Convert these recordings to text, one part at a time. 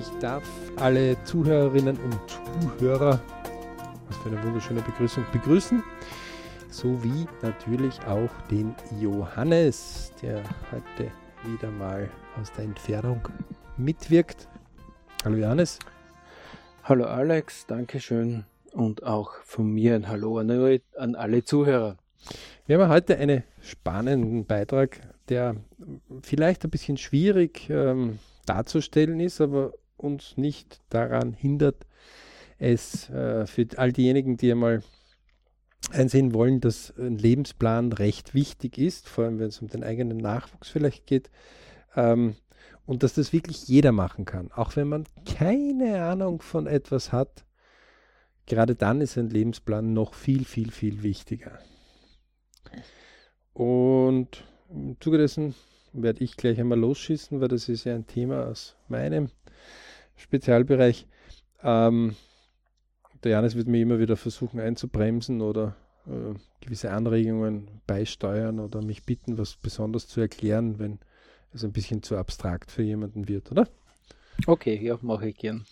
Ich darf alle Zuhörerinnen und Zuhörer, was für eine wunderschöne Begrüßung, begrüßen. Sowie natürlich auch den Johannes, der heute wieder mal aus der Entfernung mitwirkt. Hallo Johannes. Hallo Alex, Dankeschön und auch von mir ein Hallo an, an alle Zuhörer. Wir haben heute einen spannenden Beitrag, der vielleicht ein bisschen schwierig ähm, darzustellen ist, aber uns nicht daran hindert, es äh, für all diejenigen, die einmal einsehen wollen, dass ein Lebensplan recht wichtig ist, vor allem wenn es um den eigenen Nachwuchs vielleicht geht, ähm, und dass das wirklich jeder machen kann, auch wenn man keine Ahnung von etwas hat. Gerade dann ist ein Lebensplan noch viel, viel, viel wichtiger. Und im Zuge dessen werde ich gleich einmal losschießen, weil das ist ja ein Thema aus meinem Spezialbereich. Ähm, der Janis wird mir immer wieder versuchen einzubremsen oder äh, gewisse Anregungen beisteuern oder mich bitten, was besonders zu erklären, wenn es ein bisschen zu abstrakt für jemanden wird, oder? Okay, ja, mache ich gern.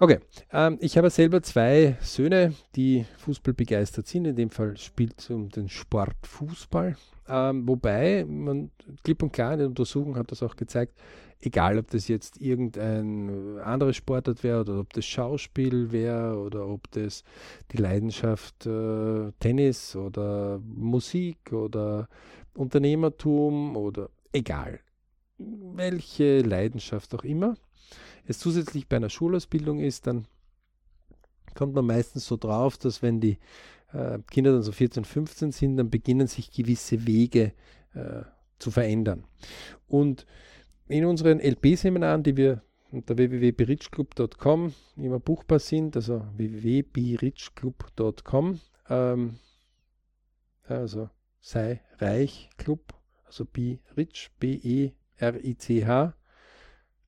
Okay, ähm, ich habe selber zwei Söhne, die Fußball begeistert sind. In dem Fall spielt es um den Sport Fußball. Ähm, wobei, man klipp und klar in der Untersuchung hat das auch gezeigt, egal ob das jetzt irgendein anderes Sportart wäre oder ob das Schauspiel wäre oder ob das die Leidenschaft äh, Tennis oder Musik oder Unternehmertum oder egal, welche Leidenschaft auch immer es zusätzlich bei einer Schulausbildung ist, dann kommt man meistens so drauf, dass wenn die äh, Kinder dann so 14, 15 sind, dann beginnen sich gewisse Wege äh, zu verändern. Und in unseren LP-Seminaren, die wir unter www.berichclub.com immer buchbar sind, also www.berichclub.com, ähm, also sei reich Club, also be rich, B-E-R-I-C-H,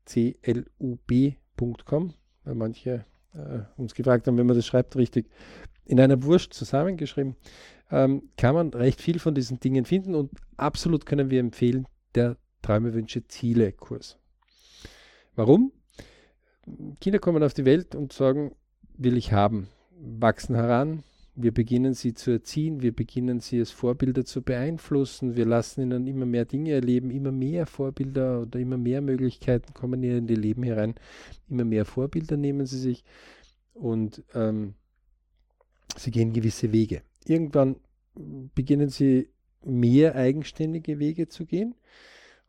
C-L-U-B.com, weil manche äh, uns gefragt haben, wenn man das schreibt, richtig in einer Wurst zusammengeschrieben, ähm, kann man recht viel von diesen Dingen finden und absolut können wir empfehlen, der Träume, Wünsche, Ziele Kurs. Warum? Kinder kommen auf die Welt und sagen, will ich haben, wachsen heran, wir beginnen sie zu erziehen, wir beginnen sie als Vorbilder zu beeinflussen, wir lassen ihnen immer mehr Dinge erleben, immer mehr Vorbilder oder immer mehr Möglichkeiten kommen in die Leben herein, immer mehr Vorbilder nehmen sie sich. Und ähm, sie gehen gewisse Wege. Irgendwann beginnen sie mehr eigenständige Wege zu gehen.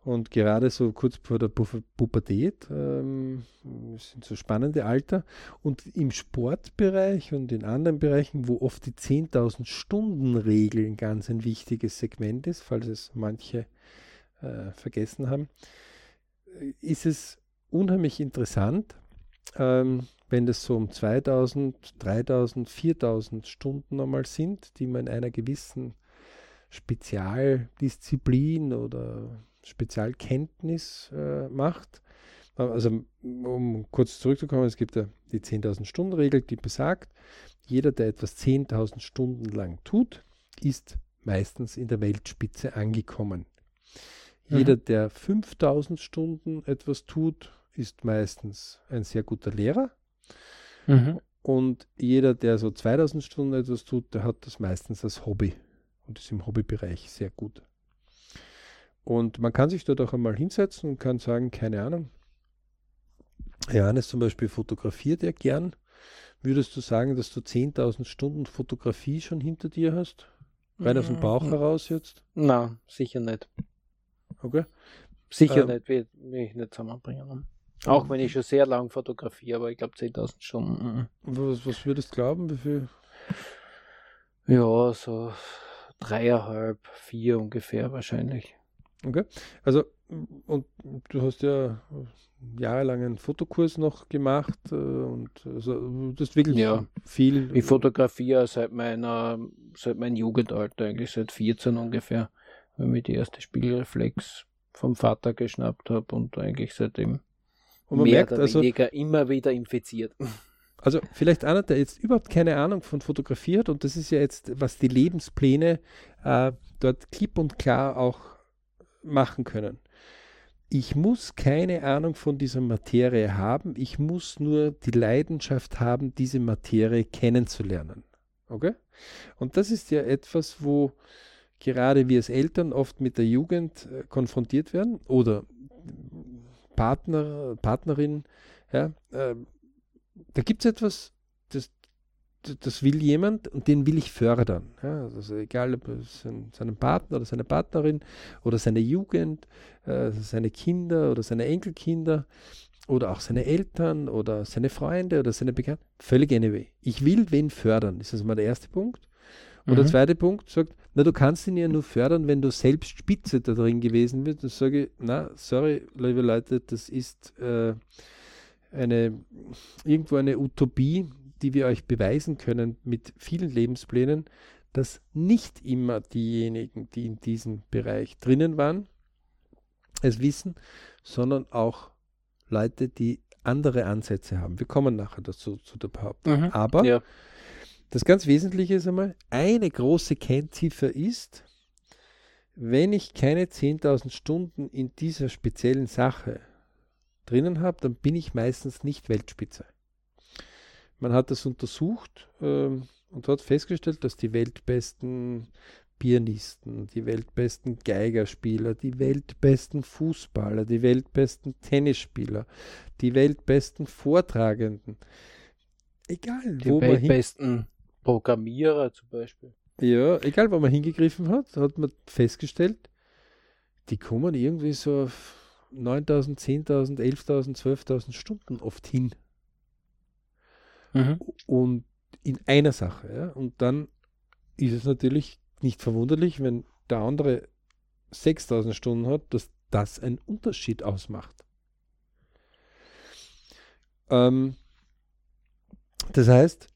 Und gerade so kurz vor der Pubertät ähm, sind so spannende Alter. Und im Sportbereich und in anderen Bereichen, wo oft die 10.000 Stunden Regel ein ganz ein wichtiges Segment ist, falls es manche äh, vergessen haben, ist es unheimlich interessant, ähm, wenn das so um 2000, 3000, 4000 Stunden einmal sind, die man in einer gewissen Spezialdisziplin oder Spezialkenntnis äh, macht. Also um kurz zurückzukommen, es gibt ja die 10.000 Stunden Regel, die besagt, jeder, der etwas 10.000 Stunden lang tut, ist meistens in der Weltspitze angekommen. Mhm. Jeder, der 5000 Stunden etwas tut, ist meistens ein sehr guter Lehrer. Mhm. Und jeder, der so 2000 Stunden etwas tut, der hat das meistens als Hobby und ist im Hobbybereich sehr gut. Und man kann sich dort auch einmal hinsetzen und kann sagen, keine Ahnung. Johannes zum Beispiel fotografiert er gern. Würdest du sagen, dass du 10.000 Stunden Fotografie schon hinter dir hast? Rein aus dem Bauch mhm. heraus jetzt? Na, sicher nicht. Okay. Sicher ähm, nicht, will, ich nicht zusammenbringen. Auch wenn ich schon sehr lang fotografiere, aber ich glaube 10.000 Stunden. Mhm. Was, was würdest du glauben, wie viel? Ja, so dreieinhalb, vier ungefähr wahrscheinlich. Okay. Also, und du hast ja jahrelang einen Fotokurs noch gemacht äh, und also, das ist wirklich ja. viel. Ich fotografiere seit meiner, seit meinem Jugendalter, eigentlich seit 14 ungefähr, weil ich die erste Spiegelreflex vom Vater geschnappt habe und eigentlich seitdem und man mehr merkt, oder also, weniger immer wieder infiziert. Also vielleicht einer, der jetzt überhaupt keine Ahnung von Fotografie hat und das ist ja jetzt, was die Lebenspläne äh, dort klipp und klar auch machen können. ich muss keine Ahnung von dieser Materie haben, ich muss nur die Leidenschaft haben, diese Materie kennenzulernen. Okay? Und das ist ja etwas, wo gerade wir als Eltern oft mit der Jugend äh, konfrontiert werden oder Partner, Partnerin, ja, äh, da gibt es etwas, das, das will jemand und den will ich fördern. Ja, also egal ob es seinen Partner oder seine Partnerin oder seine Jugend, äh, seine Kinder oder seine Enkelkinder oder auch seine Eltern oder seine Freunde oder seine Bekannten, völlig anyway. Ich will wen fördern, ist das mal der erste Punkt. Und mhm. der zweite Punkt sagt, na, du kannst ihn ja nur fördern, wenn du selbst Spitze da drin gewesen bist. Und sage ich, na, sorry, liebe Leute, das ist äh, eine, irgendwo eine Utopie, die wir euch beweisen können mit vielen Lebensplänen, dass nicht immer diejenigen, die in diesem Bereich drinnen waren, es wissen, sondern auch Leute, die andere Ansätze haben. Wir kommen nachher dazu zu der Behauptung. Mhm, Aber ja. Das ganz Wesentliche ist einmal, eine große Kennziffer ist, wenn ich keine 10.000 Stunden in dieser speziellen Sache drinnen habe, dann bin ich meistens nicht Weltspitze. Man hat das untersucht ähm, und hat festgestellt, dass die weltbesten Pianisten, die weltbesten Geigerspieler, die weltbesten Fußballer, die weltbesten Tennisspieler, die weltbesten Vortragenden, egal die wo man weltbesten Programmierer zum Beispiel. Ja, egal wo man hingegriffen hat, hat man festgestellt, die kommen irgendwie so auf 9000, 10.000, 11.000, 12.000 Stunden oft hin. Mhm. Und in einer Sache. Ja? Und dann ist es natürlich nicht verwunderlich, wenn der andere 6000 Stunden hat, dass das einen Unterschied ausmacht. Ähm, das heißt,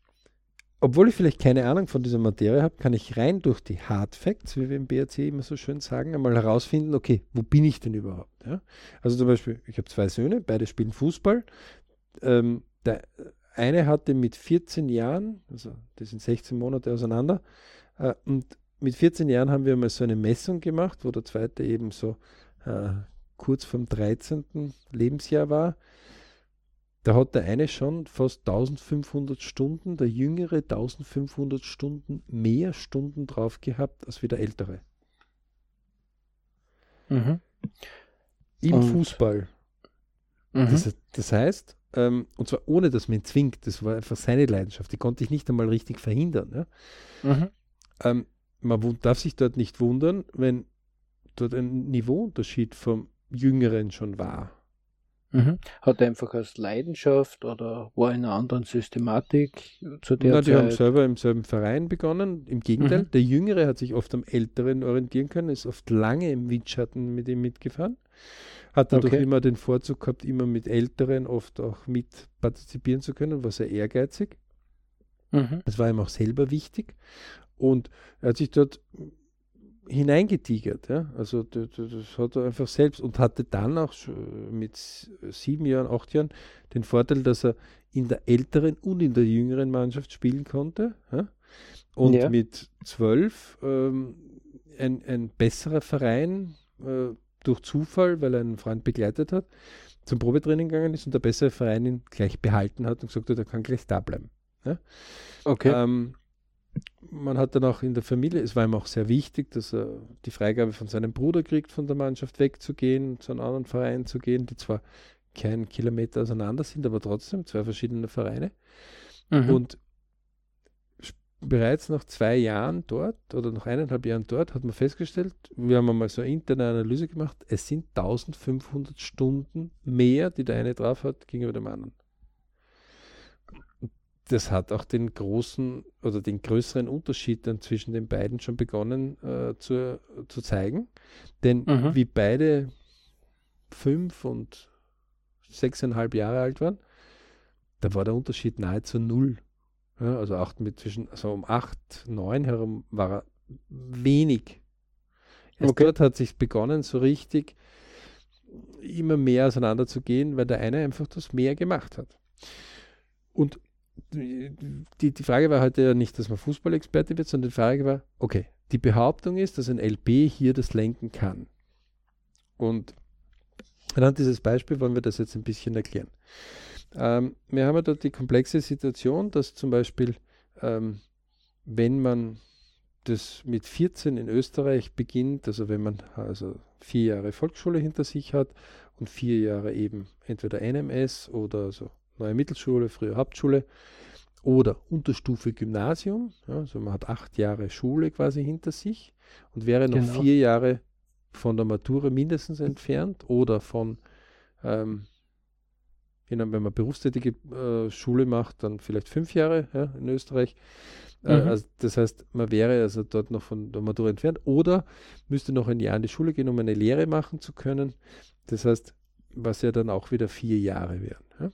obwohl ich vielleicht keine Ahnung von dieser Materie habe, kann ich rein durch die Hard Facts, wie wir im BRC immer so schön sagen, einmal herausfinden, okay, wo bin ich denn überhaupt? Ja? Also zum Beispiel, ich habe zwei Söhne, beide spielen Fußball. Ähm, der eine hatte mit 14 Jahren, also die sind 16 Monate auseinander, äh, und mit 14 Jahren haben wir mal so eine Messung gemacht, wo der zweite eben so äh, kurz vom 13. Lebensjahr war. Da hat der eine schon fast 1500 Stunden, der jüngere 1500 Stunden mehr Stunden drauf gehabt als wie der ältere. Mhm. Im und, Fußball. Mhm. Das, das, heißt, ähm, und zwar ohne dass man ihn zwingt, das war einfach seine Leidenschaft, die konnte ich nicht einmal richtig verhindern. Ja? Mhm. Ähm, man darf sich dort nicht wundern, wenn dort ein Niveauunterschied vom Jüngeren schon war. Mhm. Hat er einfach als Leidenschaft oder war in einer anderen Systematik zu der Na, Zeit? Die haben selber im selben Verein begonnen. Im Gegenteil, mhm. der Jüngere hat sich oft am Älteren orientieren können, ist oft lange im Windschatten mit ihm mitgefahren. Hat dadurch okay. immer den Vorzug gehabt, immer mit Älteren oft auch mit partizipieren zu können, war sehr ehrgeizig. Mhm. Das war ihm auch selber wichtig. Und er hat sich dort hineingetigert. Ja? Also das, das, hat er einfach selbst und hatte dann auch mit sieben Jahren, acht Jahren den Vorteil, dass er in der älteren und in der jüngeren Mannschaft spielen konnte. Ja? Und ja. mit zwölf ähm, ein, ein besserer Verein äh, durch Zufall, weil er einen Freund begleitet hat, zum Probetraining gegangen ist und der bessere Verein ihn gleich behalten hat und gesagt hat, er kann gleich da bleiben. Ja? Okay. Ähm, man hat dann auch in der Familie, es war ihm auch sehr wichtig, dass er die Freigabe von seinem Bruder kriegt, von der Mannschaft wegzugehen, zu einem anderen Verein zu gehen, die zwar keinen Kilometer auseinander sind, aber trotzdem zwei verschiedene Vereine. Mhm. Und bereits nach zwei Jahren dort oder nach eineinhalb Jahren dort hat man festgestellt, wir haben einmal so eine interne Analyse gemacht, es sind 1500 Stunden mehr, die der eine drauf hat, gegenüber dem anderen das hat auch den großen oder den größeren Unterschied dann zwischen den beiden schon begonnen äh, zu, zu zeigen. Denn mhm. wie beide fünf und sechseinhalb Jahre alt waren, da war der Unterschied nahezu null. Ja, also acht mit zwischen, also um acht, neun herum war er wenig. Erst okay. dort hat sich begonnen, so richtig immer mehr auseinanderzugehen, weil der eine einfach das mehr gemacht hat. Und die, die Frage war heute ja nicht, dass man Fußballexperte wird, sondern die Frage war, okay, die Behauptung ist, dass ein LP hier das lenken kann. Und Anhand dieses Beispiels wollen wir das jetzt ein bisschen erklären. Ähm, wir haben ja dort die komplexe Situation, dass zum Beispiel, ähm, wenn man das mit 14 in Österreich beginnt, also wenn man also vier Jahre Volksschule hinter sich hat und vier Jahre eben entweder NMS oder also neue Mittelschule, frühe Hauptschule oder Unterstufe Gymnasium, ja, also man hat acht Jahre Schule quasi hinter sich und wäre noch genau. vier Jahre von der Matura mindestens entfernt oder von ähm, wenn man berufstätige äh, Schule macht, dann vielleicht fünf Jahre ja, in Österreich. Äh, mhm. also das heißt, man wäre also dort noch von der Matura entfernt oder müsste noch ein Jahr in die Schule gehen, um eine Lehre machen zu können. Das heißt, was ja dann auch wieder vier Jahre wären. Ja?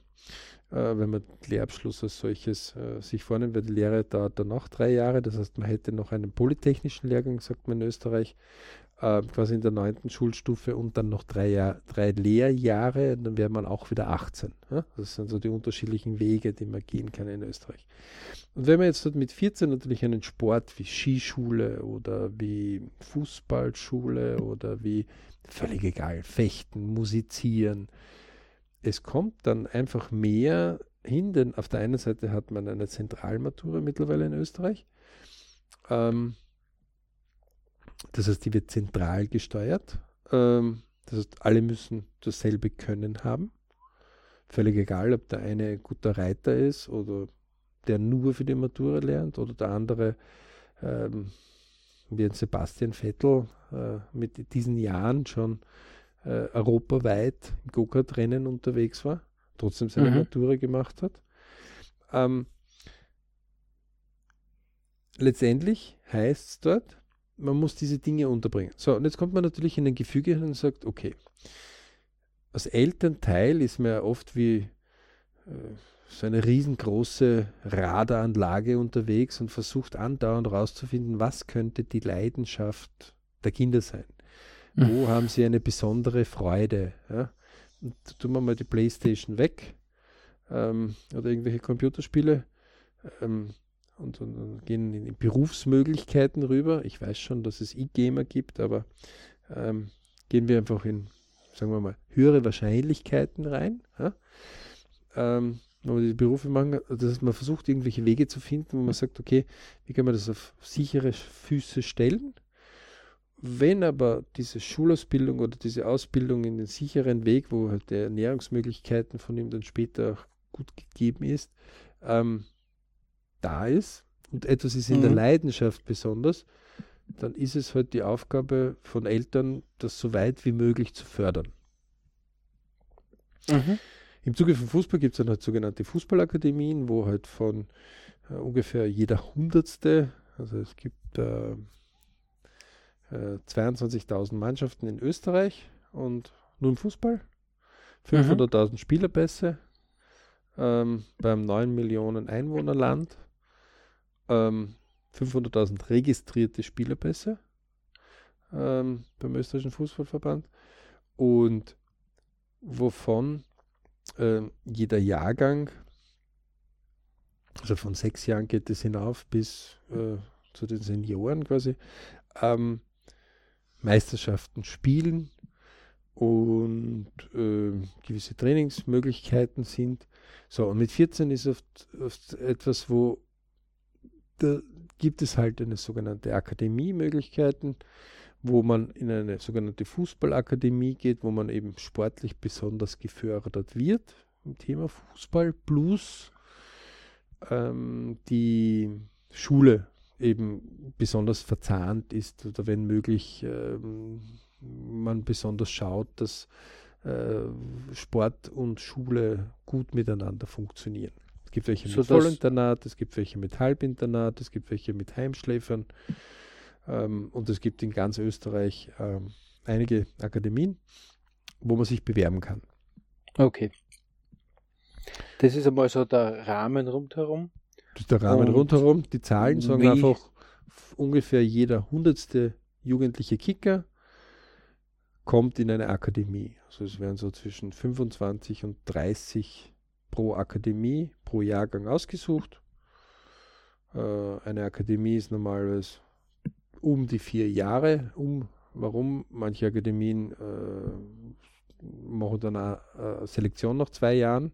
Äh, wenn man Lehrabschluss als solches äh, sich vornimmt, weil die Lehre dauert dann noch drei Jahre. Das heißt, man hätte noch einen polytechnischen Lehrgang, sagt man in Österreich, äh, quasi in der neunten Schulstufe und dann noch drei, Jahr, drei Lehrjahre, dann wäre man auch wieder 18. Ja? Das sind so die unterschiedlichen Wege, die man gehen kann in Österreich. Und wenn man jetzt mit 14 natürlich einen Sport wie Skischule oder wie Fußballschule oder wie, völlig egal, Fechten, Musizieren, es kommt dann einfach mehr hin, denn auf der einen Seite hat man eine Zentralmatura mittlerweile in Österreich. Ähm, das heißt, die wird zentral gesteuert. Ähm, das heißt, alle müssen dasselbe Können haben. Völlig egal, ob der eine ein guter Reiter ist oder der nur für die Matura lernt oder der andere, ähm, wie ein Sebastian Vettel, äh, mit diesen Jahren schon äh, europaweit im Go-Kart-Rennen unterwegs war, trotzdem seine mhm. Matura gemacht hat. Ähm, letztendlich heißt es dort, man muss diese Dinge unterbringen. So, und jetzt kommt man natürlich in ein Gefüge und sagt, okay, als Elternteil ist man ja oft wie äh, so eine riesengroße Radaranlage unterwegs und versucht andauernd rauszufinden, was könnte die Leidenschaft der Kinder sein. Mhm. Wo haben sie eine besondere Freude? Ja? Und tun wir mal die Playstation weg ähm, oder irgendwelche Computerspiele. Ähm, und, und, und, gehen in Berufsmöglichkeiten rüber. Ich weiß schon, dass es E-Gamer gibt, aber ähm, gehen wir einfach in, sagen wir mal, höhere Wahrscheinlichkeiten rein. Ja? Ähm, wenn wir die Berufe machen, das heißt, man versucht irgendwelche Wege zu finden, wo man sagt, okay, wie kann man das auf sichere Füße stellen? Wenn aber diese Schulausbildung oder diese Ausbildung in den sicheren Weg, wo halt die Ernährungsmöglichkeiten von ihm dann später auch gut gegeben ist, ähm, da ist und etwas ist in mhm. der Leidenschaft besonders, dann ist es halt die Aufgabe von Eltern, das so weit wie möglich zu fördern. Mhm. Im Zuge von Fußball gibt es dann halt sogenannte Fußballakademien, wo halt von äh, ungefähr jeder Hundertste, also es gibt äh, äh, 22.000 Mannschaften in Österreich und nur im Fußball, 500.000 mhm. Spielerpässe ähm, beim 9 Millionen Einwohnerland ähm, 500.000 registrierte Spielerpässe ähm, beim österreichischen Fußballverband und wovon ähm, jeder Jahrgang, also von sechs Jahren geht es hinauf bis äh, zu den Senioren quasi, ähm, Meisterschaften spielen und äh, gewisse Trainingsmöglichkeiten sind. So, und mit 14 ist oft, oft etwas, wo da gibt es halt eine sogenannte Akademie-Möglichkeiten, wo man in eine sogenannte Fußballakademie geht, wo man eben sportlich besonders gefördert wird im Thema Fußball, plus ähm, die Schule eben besonders verzahnt ist oder wenn möglich ähm, man besonders schaut, dass äh, Sport und Schule gut miteinander funktionieren gibt welche mit Vollinternat, es gibt welche mit Halbinternat, es gibt welche mit Heimschläfern ähm, und es gibt in ganz Österreich ähm, einige Akademien, wo man sich bewerben kann. Okay. Das ist einmal so der Rahmen rundherum. Der Rahmen und rundherum. Die Zahlen sagen einfach ungefähr jeder hundertste jugendliche Kicker kommt in eine Akademie. Also es werden so zwischen 25 und 30 pro Akademie, pro Jahrgang ausgesucht. Äh, eine Akademie ist normalerweise um die vier Jahre um. Warum? Manche Akademien äh, machen dann eine Selektion nach zwei Jahren.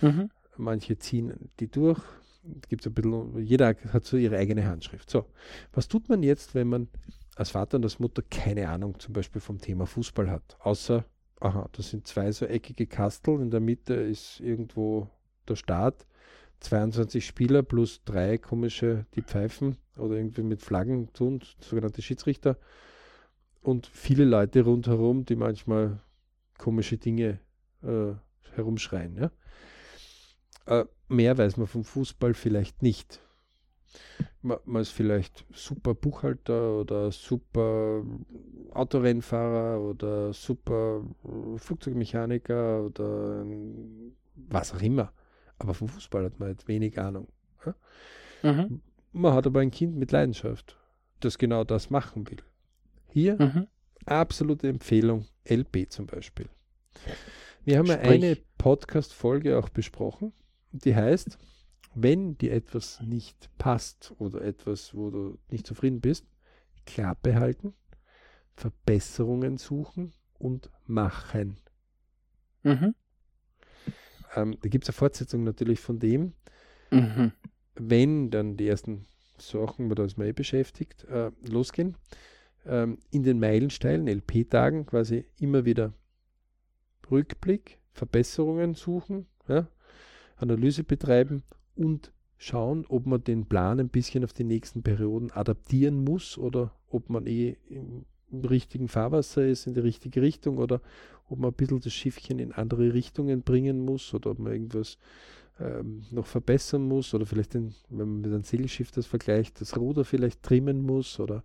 Mhm. Manche ziehen die durch. Gibt ein bisschen, jeder hat so ihre eigene Handschrift. So, was tut man jetzt, wenn man als Vater und als Mutter keine Ahnung zum Beispiel vom Thema Fußball hat? Außer, aha, das sind zwei so eckige Kastel, in der Mitte ist irgendwo der Start, 22 Spieler plus drei komische, die pfeifen oder irgendwie mit Flaggen tun, sogenannte Schiedsrichter und viele Leute rundherum, die manchmal komische Dinge äh, herumschreien. Ja? Äh, mehr weiß man vom Fußball vielleicht nicht. Man, man, ist vielleicht super Buchhalter oder super Autorennfahrer oder super Flugzeugmechaniker oder was auch immer. Aber vom Fußball hat man halt wenig Ahnung. Mhm. Man hat aber ein Kind mit Leidenschaft, das genau das machen will. Hier mhm. absolute Empfehlung, LP zum Beispiel. Wir haben Sprich. eine Podcast-Folge auch besprochen, die heißt, wenn dir etwas nicht passt oder etwas, wo du nicht zufrieden bist, Klappe halten, Verbesserungen suchen und machen. Mhm. Ähm, da gibt es eine Fortsetzung natürlich von dem. Mhm. Wenn dann die ersten Sachen, da ist man eh beschäftigt, äh, losgehen, ähm, in den Meilensteilen, LP-Tagen quasi immer wieder Rückblick, Verbesserungen suchen, ja, Analyse betreiben und schauen, ob man den Plan ein bisschen auf die nächsten Perioden adaptieren muss oder ob man eh im, im richtigen Fahrwasser ist, in die richtige Richtung oder ob man ein bisschen das Schiffchen in andere Richtungen bringen muss oder ob man irgendwas ähm, noch verbessern muss oder vielleicht, den, wenn man mit einem Segelschiff das vergleicht, das Ruder vielleicht trimmen muss oder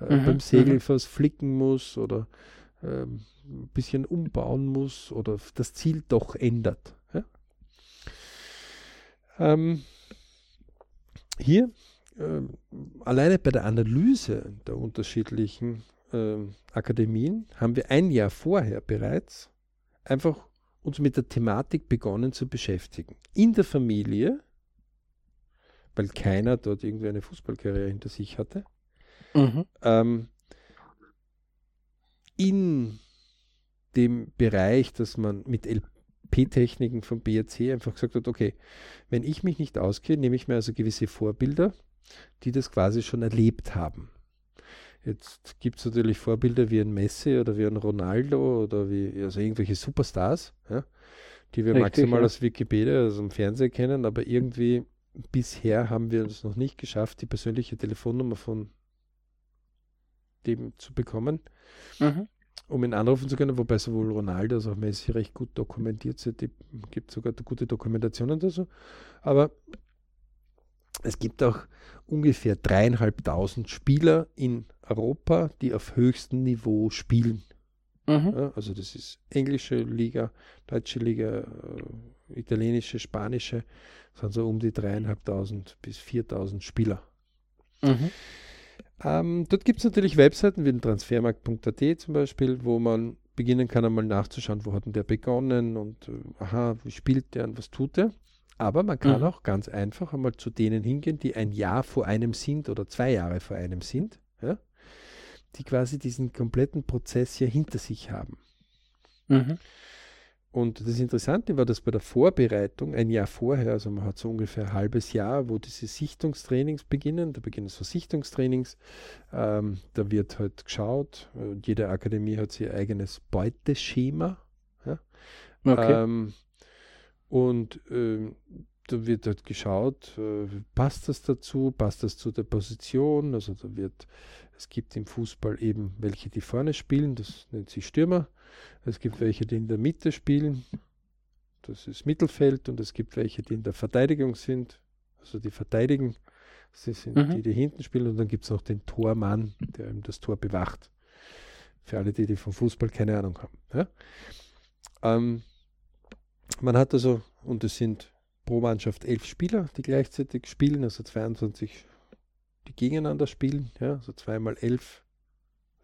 äh, mhm, beim Segel mhm. was flicken muss oder äh, ein bisschen umbauen muss oder das Ziel doch ändert. Ähm, hier äh, alleine bei der Analyse der unterschiedlichen äh, Akademien haben wir ein Jahr vorher bereits einfach uns mit der Thematik begonnen zu beschäftigen. In der Familie, weil keiner dort irgendwie eine Fußballkarriere hinter sich hatte, Mhm. Ähm, in dem Bereich, dass man mit LP-Techniken vom BRC einfach gesagt hat, okay, wenn ich mich nicht auskenne, nehme ich mir also gewisse Vorbilder, die das quasi schon erlebt haben. Jetzt gibt es natürlich Vorbilder wie ein Messi oder wie ein Ronaldo oder wie also irgendwelche Superstars, ja, die wir Richtig, maximal ja. aus Wikipedia, also im Fernsehen kennen, aber irgendwie bisher haben wir es noch nicht geschafft, die persönliche Telefonnummer von dem zu bekommen, mhm. Um ihn anrufen zu können, wobei sowohl Ronaldo als auch Messi recht gut dokumentiert sind. Es gibt sogar gute Dokumentationen dazu. Aber es gibt auch ungefähr dreieinhalbtausend Spieler in Europa, die auf höchstem Niveau spielen. Mhm. Ja, also das ist englische Liga, deutsche Liga, äh, italienische, spanische, das sind so um die dreieinhalbtausend bis viertausend Spieler. Mhm. Ähm, dort gibt es natürlich Webseiten wie den transfermarkt.at zum Beispiel, wo man beginnen kann, einmal nachzuschauen, wo hat denn der begonnen und äh, aha, wie spielt der und was tut der. Aber man kann mhm. auch ganz einfach einmal zu denen hingehen, die ein Jahr vor einem sind oder zwei Jahre vor einem sind, ja, die quasi diesen kompletten Prozess hier hinter sich haben. Mhm. Und das Interessante war, dass bei der Vorbereitung ein Jahr vorher, also man hat so ungefähr ein halbes Jahr, wo diese Sichtungstrainings beginnen, da beginnen so Sichtungstrainings, ähm, da wird halt geschaut, äh, jede Akademie hat ihr eigenes Beuteschema. Ja? Okay. Ähm, und ähm, da wird halt geschaut, äh, passt das dazu, passt das zu der Position, also da wird, es gibt im Fußball eben welche, die vorne spielen, das nennt sich Stürmer, es gibt welche, die in der Mitte spielen, das ist Mittelfeld, und es gibt welche, die in der Verteidigung sind, also die verteidigen, sie sind mhm. die, die hinten spielen, und dann gibt es noch den Tormann, der eben das Tor bewacht. Für alle, die, die vom Fußball keine Ahnung haben. Ja? Ähm, man hat also, und es sind pro Mannschaft elf Spieler, die gleichzeitig spielen, also 22, die gegeneinander spielen, ja, also zweimal elf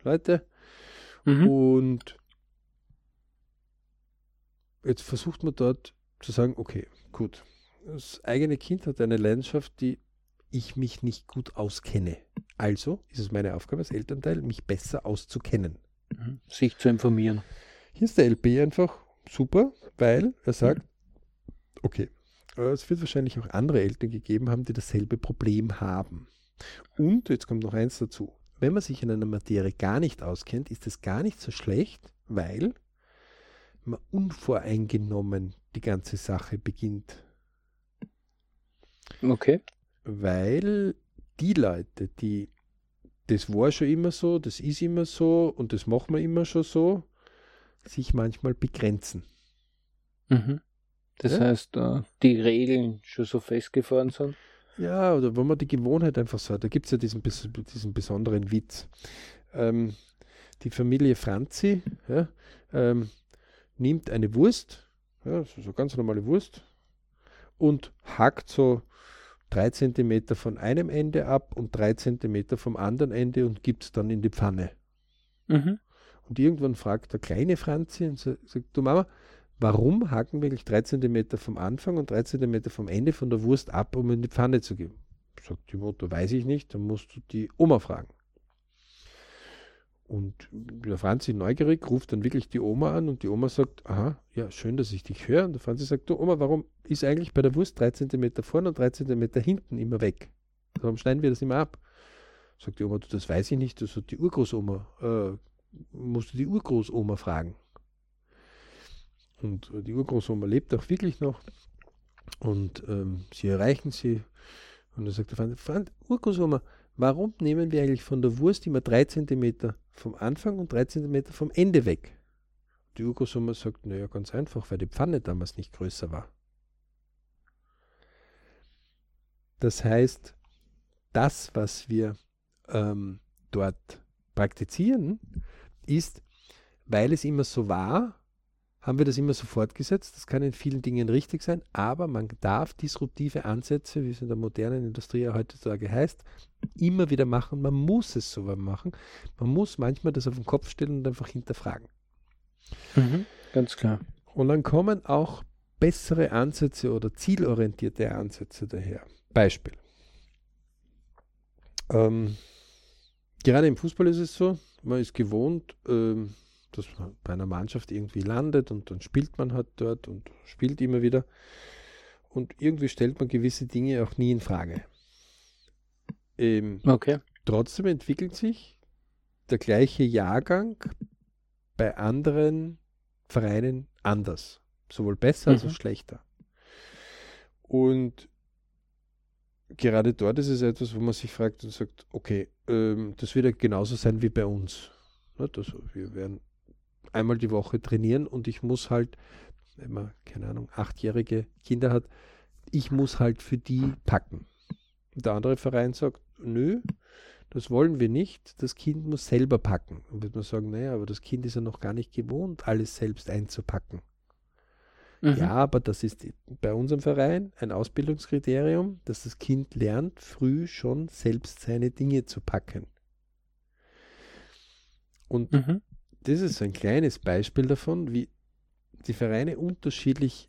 Leute. Mhm. Und jetzt versucht man dort zu sagen, okay, gut, das eigene Kind hat eine Leidenschaft, die ich mich nicht gut auskenne. Also ist es meine Aufgabe als Elternteil, mich besser auszukennen. Mhm. Sich zu informieren. Hier ist der LP einfach super, weil er sagt, okay, äh, es wird wahrscheinlich auch andere Eltern gegeben haben, die dasselbe Problem haben. Und jetzt kommt noch eins dazu. Wenn man sich in einer Materie gar nicht auskennt, ist es gar nicht so schlecht, weil man unvoreingenommen die ganze Sache beginnt. Okay. Weil die Leute, die das war schon immer so, das ist immer so und das machen wir immer schon so, sich manchmal begrenzen. Mhm. Das ja? heißt, äh, die Regeln schon so festgefahren sind? Ja, oder wenn man die Gewohnheit einfach so hat, da gibt es ja diesen, diesen besonderen Witz. Ähm, die Familie Franzi ja, ähm, nimmt eine Wurst, ja, so ganz normale Wurst, und hackt so drei Zentimeter von einem Ende ab und drei Zentimeter vom anderen Ende und gibt es dann in die Pfanne. Mhm. Und irgendwann fragt der kleine Franzi und sagt, du Mama, warum hacken wir eigentlich drei Zentimeter vom Anfang und drei Zentimeter vom Ende von der Wurst ab, um in die Pfanne zu geben? Sagt die Mutter, weiß ich nicht, dann musst du die Oma fragen. Und der Franzi neugierig ruft dann wirklich die Oma an und die Oma sagt, aha, ja, schön, dass ich dich höre. Und der Franzi sagt, du Oma, warum ist eigentlich bei der Wurst drei Zentimeter vorne und drei Zentimeter hinten immer weg? Warum schneiden wir das immer ab? Sagt die Oma, du, das weiß ich nicht, das hat die Urgroßoma, äh, musst du die Urgroßoma fragen. Und die Urgroßoma lebt auch wirklich noch. Und ähm, sie erreichen sie. Und dann sagt der Franz, Franz, Urgroßoma, warum nehmen wir eigentlich von der Wurst immer drei Zentimeter vom Anfang und drei Zentimeter vom Ende weg? Die Urgroßoma sagt, naja, ganz einfach, weil die Pfanne damals nicht größer war. Das heißt, das, was wir ähm, dort praktizieren, ist, weil es immer so war, haben wir das immer so fortgesetzt. Das kann in vielen Dingen richtig sein, aber man darf disruptive Ansätze, wie es in der modernen Industrie heutzutage heißt, immer wieder machen. Man muss es so machen. Man muss manchmal das auf den Kopf stellen und einfach hinterfragen. Mhm, ganz klar. Und dann kommen auch bessere Ansätze oder zielorientierte Ansätze daher. Beispiel. Ähm, gerade im Fußball ist es so, man ist gewohnt, ähm, dass man bei einer Mannschaft irgendwie landet und dann spielt man halt dort und spielt immer wieder. Und irgendwie stellt man gewisse Dinge auch nie in Frage. Ähm, okay. Trotzdem entwickelt sich der gleiche Jahrgang bei anderen Vereinen anders. Sowohl besser mhm. als auch schlechter. Und gerade dort ist es etwas, wo man sich fragt und sagt, okay, ähm, das wird ja genauso sein wie bei uns. Also wir werden einmal die Woche trainieren und ich muss halt, wenn man, keine Ahnung, achtjährige Kinder hat, ich muss halt für die packen. Und der andere Verein sagt, nö, das wollen wir nicht, das Kind muss selber packen. Und wird man sagen, naja, aber das Kind ist ja noch gar nicht gewohnt, alles selbst einzupacken. Mhm. Ja, aber das ist bei unserem Verein ein Ausbildungskriterium, dass das Kind lernt, früh schon selbst seine Dinge zu packen. Und mhm das ist ein kleines Beispiel davon, wie die Vereine unterschiedlich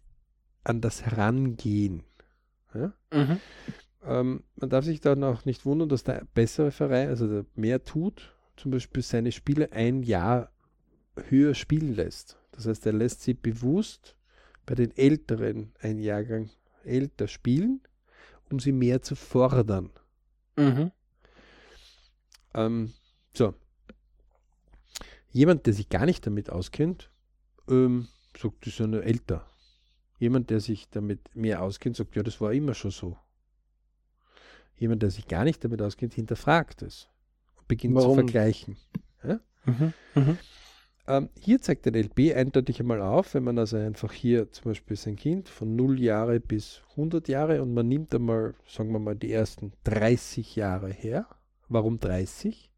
an das herangehen. Ja? Mhm. Ähm, man darf sich dann auch nicht wundern, dass der bessere Verein, also der mehr tut, zum Beispiel seine Spiele ein Jahr höher spielen lässt. Das heißt, er lässt sie bewusst bei den Älteren ein Jahrgang älter spielen, um sie mehr zu fordern. Mhm. Ähm, so, Jemand, der sich gar nicht damit auskennt, ähm, sagt, das ist ja nur älter. Jemand, der sich damit mehr auskennt, sagt, ja, das war immer schon so. Jemand, der sich gar nicht damit auskennt, hinterfragt es und beginnt Warum? zu vergleichen. Ja? Mhm, mhm. Ähm, hier zeigt der LB eindeutig einmal auf, wenn man also einfach hier zum Beispiel sein Kind von 0 Jahre bis 100 Jahre und man nimmt einmal, sagen wir mal, die ersten 30 Jahre her. Warum 30?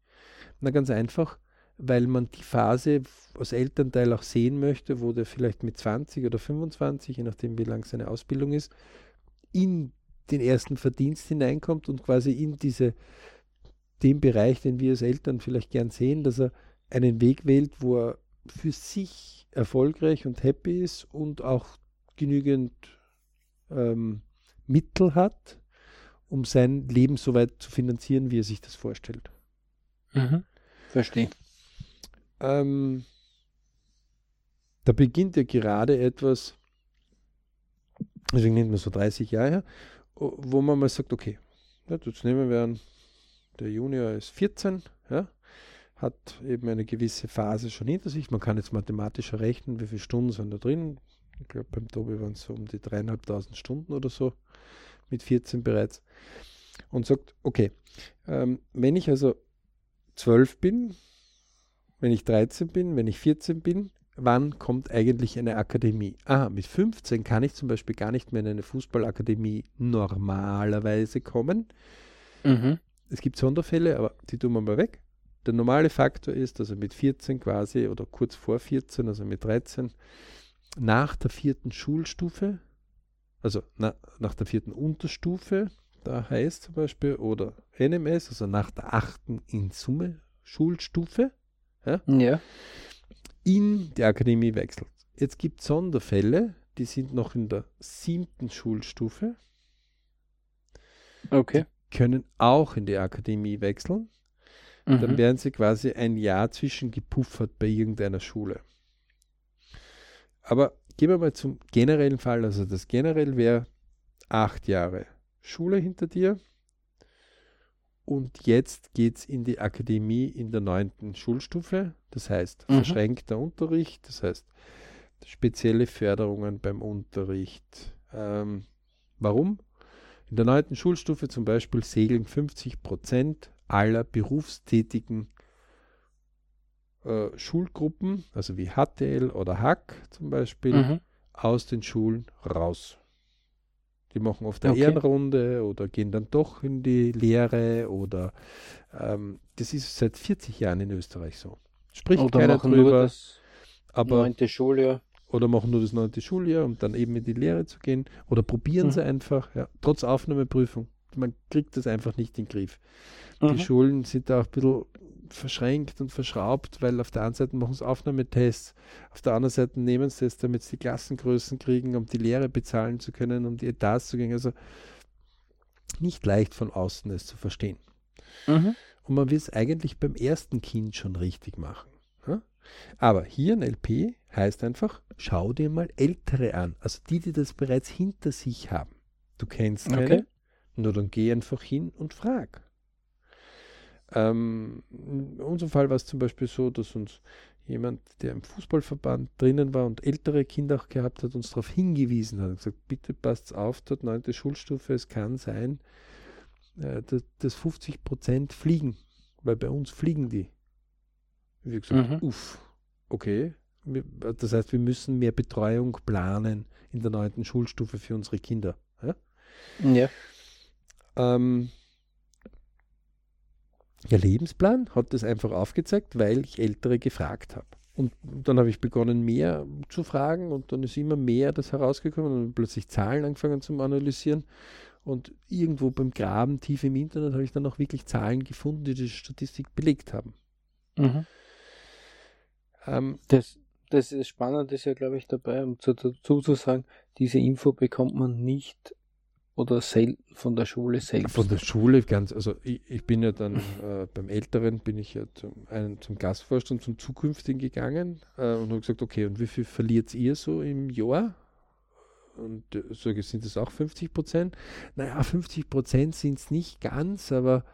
Na ganz einfach, weil man die Phase als Elternteil auch sehen möchte, wo der vielleicht mit 20 oder 25, je nachdem wie lang seine Ausbildung ist, in den ersten Verdienst hineinkommt und quasi in diese, den Bereich, den wir als Eltern vielleicht gern sehen, dass er einen Weg wählt, wo er für sich erfolgreich und happy ist und auch genügend ähm, Mittel hat, um sein Leben so weit zu finanzieren, wie er sich das vorstellt. Mhm. Verstehe. Ähm, da beginnt ja gerade etwas, deswegen nennt man so 30 Jahre her, wo man mal sagt, okay, jetzt nehmen wir an, der Junior ist 14, ja, hat eben eine gewisse Phase schon hinter sich. Man kann jetzt mathematisch errechnen, wie viele Stunden sind da drin. Ich glaube, beim Tobi waren es so um die dreieinhalbtausend Stunden oder so, mit 14 bereits. Und sagt, okay, ähm, wenn ich also 12 bin, wenn ich 13 bin, wenn ich 14 bin, wann kommt eigentlich eine Akademie? Ah, mit 15 kann ich zum Beispiel gar nicht mehr in eine Fußballakademie normalerweise kommen. Mhm. Es gibt Sonderfälle, aber die tun wir mal weg. Der normale Faktor ist, dass er mit 14 quasi oder kurz vor 14, also mit 13, nach der vierten Schulstufe, also na, nach der vierten Unterstufe, da heißt zum Beispiel, oder NMS, also nach der achten in Summe Schulstufe, ja, ja. in die Akademie wechselt. Jetzt gibt es Sonderfälle, die sind noch in der siebten Schulstufe. Okay. Die können auch in die Akademie wechseln. Mhm. Dann werden sie quasi ein Jahr zwischengepuffert bei irgendeiner Schule. Aber gehen wir mal zum generellen Fall. Also das generell wäre acht Jahre Schule hinter dir. Und jetzt geht es in die Akademie in der neunten Schulstufe. Das heißt, mhm. verschränkter Unterricht, das heißt, spezielle Förderungen beim Unterricht. Ähm, warum? In der neunten Schulstufe zum Beispiel segeln 50 Prozent aller berufstätigen äh, Schulgruppen, also wie HTL oder HAC zum Beispiel, mhm. aus den Schulen raus. Die machen oft eine okay. Ehrenrunde oder gehen dann doch in die Lehre oder ähm, das ist seit 40 Jahren in Österreich so. Spricht oder keiner drüber. das aber neunte Schuljahr. Oder machen nur das neunte Schuljahr, um dann eben in die Lehre zu gehen. Oder probieren mhm. sie einfach, ja, trotz Aufnahmeprüfung. Man kriegt das einfach nicht in den Griff. Mhm. Die Schulen sind da auch ein bisschen verschränkt und verschraubt, weil auf der einen Seite machen sie Aufnahmetests, auf der anderen Seite nehmen sie es, damit sie die Klassengrößen kriegen, um die Lehre bezahlen zu können, um die Etats zu gehen. Also nicht leicht von außen es zu verstehen. Mhm. Und man will es eigentlich beim ersten Kind schon richtig machen. Ja? Aber hier ein LP heißt einfach, schau dir mal Ältere an, also die, die das bereits hinter sich haben. Du kennst keine, okay. nur dann geh einfach hin und frag. Ähm, in unserem Fall war es zum Beispiel so, dass uns jemand, der im Fußballverband drinnen war und ältere Kinder auch gehabt hat, uns darauf hingewiesen hat und gesagt, bitte passt auf, dort neunte Schulstufe, es kann sein, äh, dass, dass 50 Prozent fliegen, weil bei uns fliegen die. Wie gesagt, mhm. uff, okay. Das heißt, wir müssen mehr Betreuung planen in der neunten Schulstufe für unsere Kinder. Ja. ja. Ähm, der Lebensplan hat das einfach aufgezeigt, weil ich Ältere gefragt habe. Und dann habe ich begonnen, mehr zu fragen und dann ist immer mehr das herausgekommen und plötzlich Zahlen angefangen zu analysieren. Und irgendwo beim Graben tief im Internet habe ich dann auch wirklich Zahlen gefunden, die die Statistik belegt haben. Mhm. Ähm, das, das ist spannend, ist ja, glaube ich, dabei, um zu, dazu zu sagen, diese Info bekommt man nicht oder von der Schule selbst? Von der Schule ganz, also ich, ich bin ja dann äh, beim Älteren bin ich ja zum, einen, zum Gastvorstand, zum Zukünftigen gegangen äh, und habe gesagt, okay, und wie viel verliert ihr so im Jahr? Und äh, so sind es auch 50 Prozent? Naja, 50 Prozent sind es nicht ganz, aber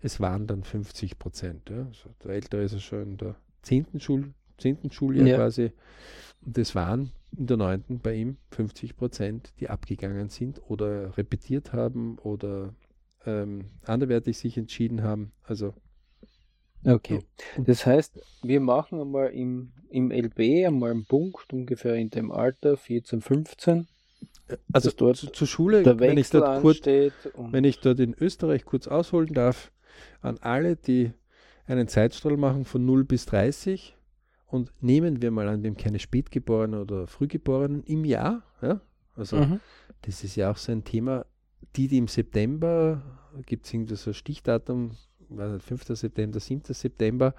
es waren dann 50 Prozent. Ja. Also der Ältere ist ja schon in der 10. Schul, 10. Schuljahr ja. quasi. Und das waren in der neunten bei ihm 50 Prozent, die abgegangen sind oder repetiert haben oder ähm, anderweitig sich entschieden haben. Also Okay. Das heißt, wir machen einmal im, im LB einmal einen Punkt ungefähr in dem Alter 14, 15. Äh, also dort zu, zur Schule, wenn ich, dort kurz, wenn ich dort in Österreich kurz ausholen darf, an alle, die einen Zeitstrahl machen von 0 bis 30, und nehmen wir mal an, wir haben keine Spätgeborenen oder Frühgeborenen im Jahr. Ja? Also mhm. das ist ja auch so ein Thema. Die, die im September, gibt es irgendwie so ein Stichdatum, 5. September, 7. September,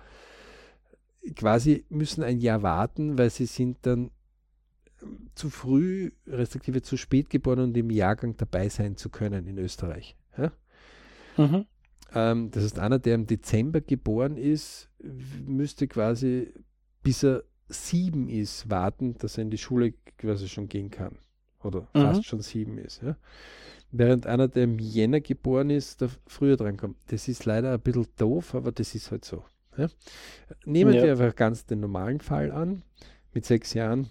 quasi müssen ein Jahr warten, weil sie sind dann zu früh, respektive zu spät geboren und im Jahrgang dabei sein zu können in Österreich. Ja? Mhm. Ähm, das heißt, einer, der im Dezember geboren ist, müsste quasi bis er sieben ist, warten, dass er in die Schule quasi schon gehen kann. Oder mhm. fast schon sieben ist. Ja. Während einer, der im Jänner geboren ist, da früher dran kommt. Das ist leider ein bisschen doof, aber das ist halt so. Ja. Nehmen ja. wir einfach ganz den normalen Fall an. Mit sechs Jahren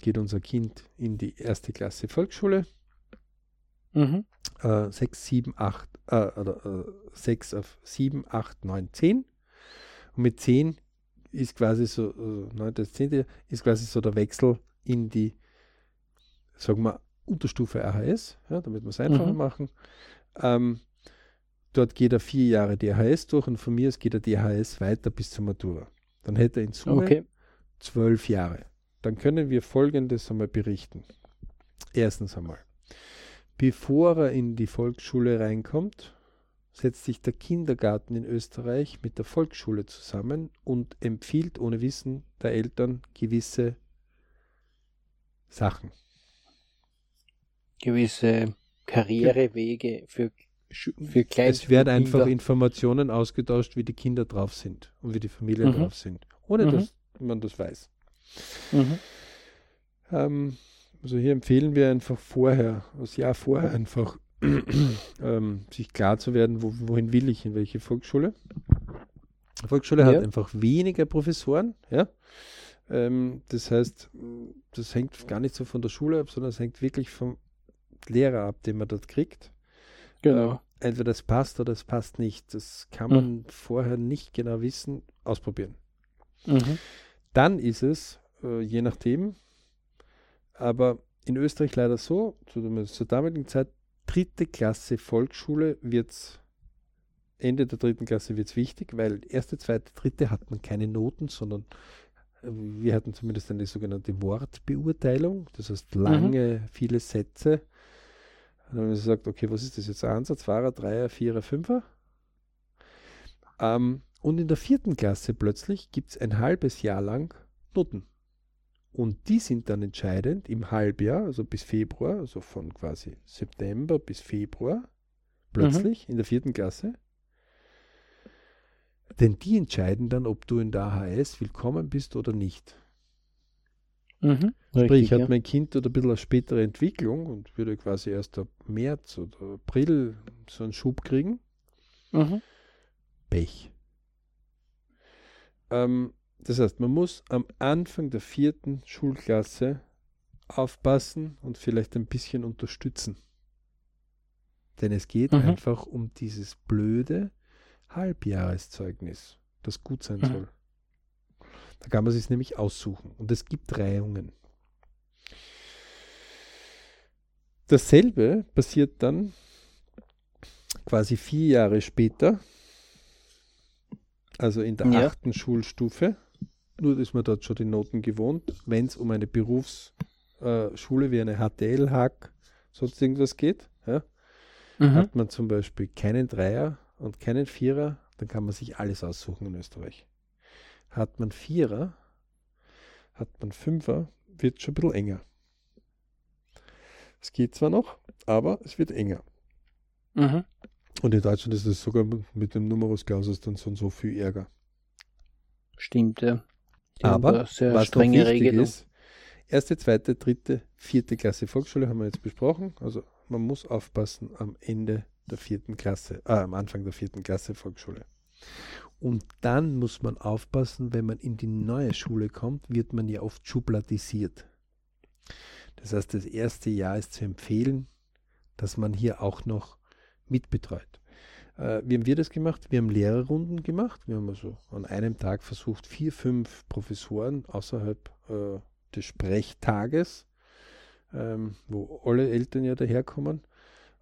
geht unser Kind in die erste Klasse Volksschule. Mhm. Äh, sechs, sieben, acht, äh, oder äh, sechs auf sieben, acht, neun, zehn. Und mit zehn ist quasi so, äh, neuntes, zehnte, ist quasi so der Wechsel in die, sagen wir, Unterstufe AHS, ja, damit wir es einfacher mhm. machen. Ähm, dort geht er vier Jahre DHS durch und von mir aus geht er DHS weiter bis zur Matura. Dann hätte er in Summe okay. zwölf Jahre. Dann können wir Folgendes einmal berichten. Erstens einmal, bevor er in die Volksschule reinkommt, setzt sich der Kindergarten in Österreich mit der Volksschule zusammen und empfiehlt ohne Wissen der Eltern gewisse Sachen gewisse Karrierewege für, für Klein Es werden einfach Informationen ausgetauscht, wie die Kinder drauf sind und wie die Familien mhm. drauf sind, ohne mhm. dass man das weiß. Mhm. Ähm, also hier empfehlen wir einfach vorher, das Jahr vorher einfach ähm, sich klar zu werden, wo, wohin will ich, in welche Volksschule. Die Volksschule ja. hat einfach weniger Professoren, ja. Ähm, das heißt, das hängt gar nicht so von der Schule ab, sondern es hängt wirklich vom Lehrer ab, den man dort kriegt. Genau. Äh, entweder das passt oder es passt nicht. Das kann man mhm. vorher nicht genau wissen. Ausprobieren. Mhm. Dann ist es, äh, je nachdem, aber in Österreich leider so, zu, zur damaligen Zeit, dritte Klasse Volksschule wird es Ende der dritten Klasse wird es wichtig, weil erste, zweite, dritte hat man keine Noten, sondern äh, wir hatten zumindest eine sogenannte Wortbeurteilung, das heißt lange, mhm. viele Sätze dann haben wir gesagt, okay, was ist das jetzt? Ansatz, Zweier, Dreier, Vierer, Fünfer? Ähm, und in der vierten Klasse plötzlich gibt es ein halbes Jahr lang Noten. Und die sind dann entscheidend im Halbjahr, also bis Februar, also von quasi September bis Februar, plötzlich mhm. in der vierten Klasse. Denn die entscheiden dann, ob du in der AHS willkommen bist oder nicht. Mhm, Sprich, richtig, hat ja. mein Kind oder ein bisschen eine spätere Entwicklung und würde quasi erst ab März oder April so einen Schub kriegen. Mhm. Pech. Ähm, das heißt, man muss am Anfang der vierten Schulklasse aufpassen und vielleicht ein bisschen unterstützen. Denn es geht mhm. einfach um dieses blöde Halbjahreszeugnis, das gut sein mhm. soll. Da kann man sich nämlich aussuchen. Und es gibt Reihungen. Dasselbe passiert dann quasi vier Jahre später, also in der ja. achten Schulstufe. Nur ist man dort schon die Noten gewohnt, wenn es um eine Berufsschule äh, wie eine HTL, Hack, sonst irgendwas geht. Ja, mhm. Hat man zum Beispiel keinen Dreier und keinen Vierer, dann kann man sich alles aussuchen in Österreich. Hat man Vierer, hat man Fünfer, wird schon ein bisschen enger. Es geht zwar noch, aber es wird enger. Mhm. Und in Deutschland ist es sogar mit dem Numerus Clausus dann so, so viel Ärger. Stimmt, ja. Aber sehr was strenge noch wichtig Regelung. ist, erste, zweite, dritte, vierte Klasse Volksschule haben wir jetzt besprochen. Also man muss aufpassen am Ende der vierten Klasse, äh, am Anfang der vierten Klasse Volksschule. Und dann muss man aufpassen, wenn man in die neue Schule kommt, wird man ja oft schubladisiert. Das heißt, das erste Jahr ist zu empfehlen, dass man hier auch noch mitbetreut. Äh, wie haben wir das gemacht? Wir haben Lehrerrunden gemacht. Wir haben also an einem Tag versucht, vier, fünf Professoren außerhalb äh, des Sprechtages, ähm, wo alle Eltern ja daherkommen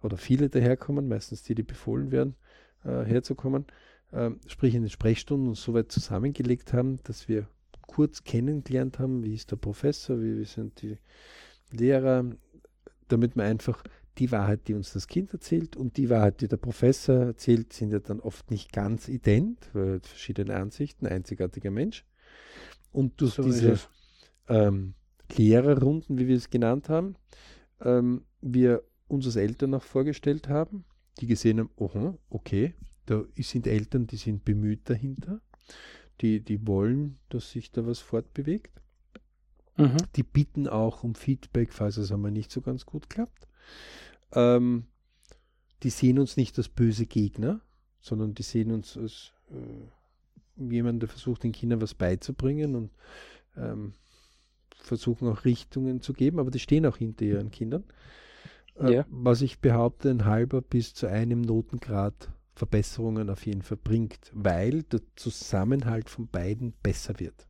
oder viele daherkommen, meistens die, die befohlen werden, äh, herzukommen, ähm, sprich in den Sprechstunden uns so weit zusammengelegt haben, dass wir kurz kennengelernt haben, wie ist der Professor, wie, wie sind die Lehrer, damit man einfach die Wahrheit, die uns das Kind erzählt und die Wahrheit, die der Professor erzählt, sind ja dann oft nicht ganz ident, weil verschiedene Ansichten, einzigartiger Mensch. Und durch so diese ähm, Lehrerrunden, wie wir es genannt haben, ähm, wir uns als Eltern auch vorgestellt haben, die gesehen haben, oh, okay, da sind Eltern, die sind bemüht dahinter, die, die wollen, dass sich da was fortbewegt. Mhm. Die bitten auch um Feedback, falls es einmal nicht so ganz gut klappt. Ähm, die sehen uns nicht als böse Gegner, sondern die sehen uns als äh, jemand, der versucht, den Kindern was beizubringen und ähm, versuchen auch Richtungen zu geben, aber die stehen auch hinter ihren Kindern. Äh, ja. Was ich behaupte, ein halber bis zu einem Notengrad Verbesserungen auf jeden Fall bringt, weil der Zusammenhalt von beiden besser wird.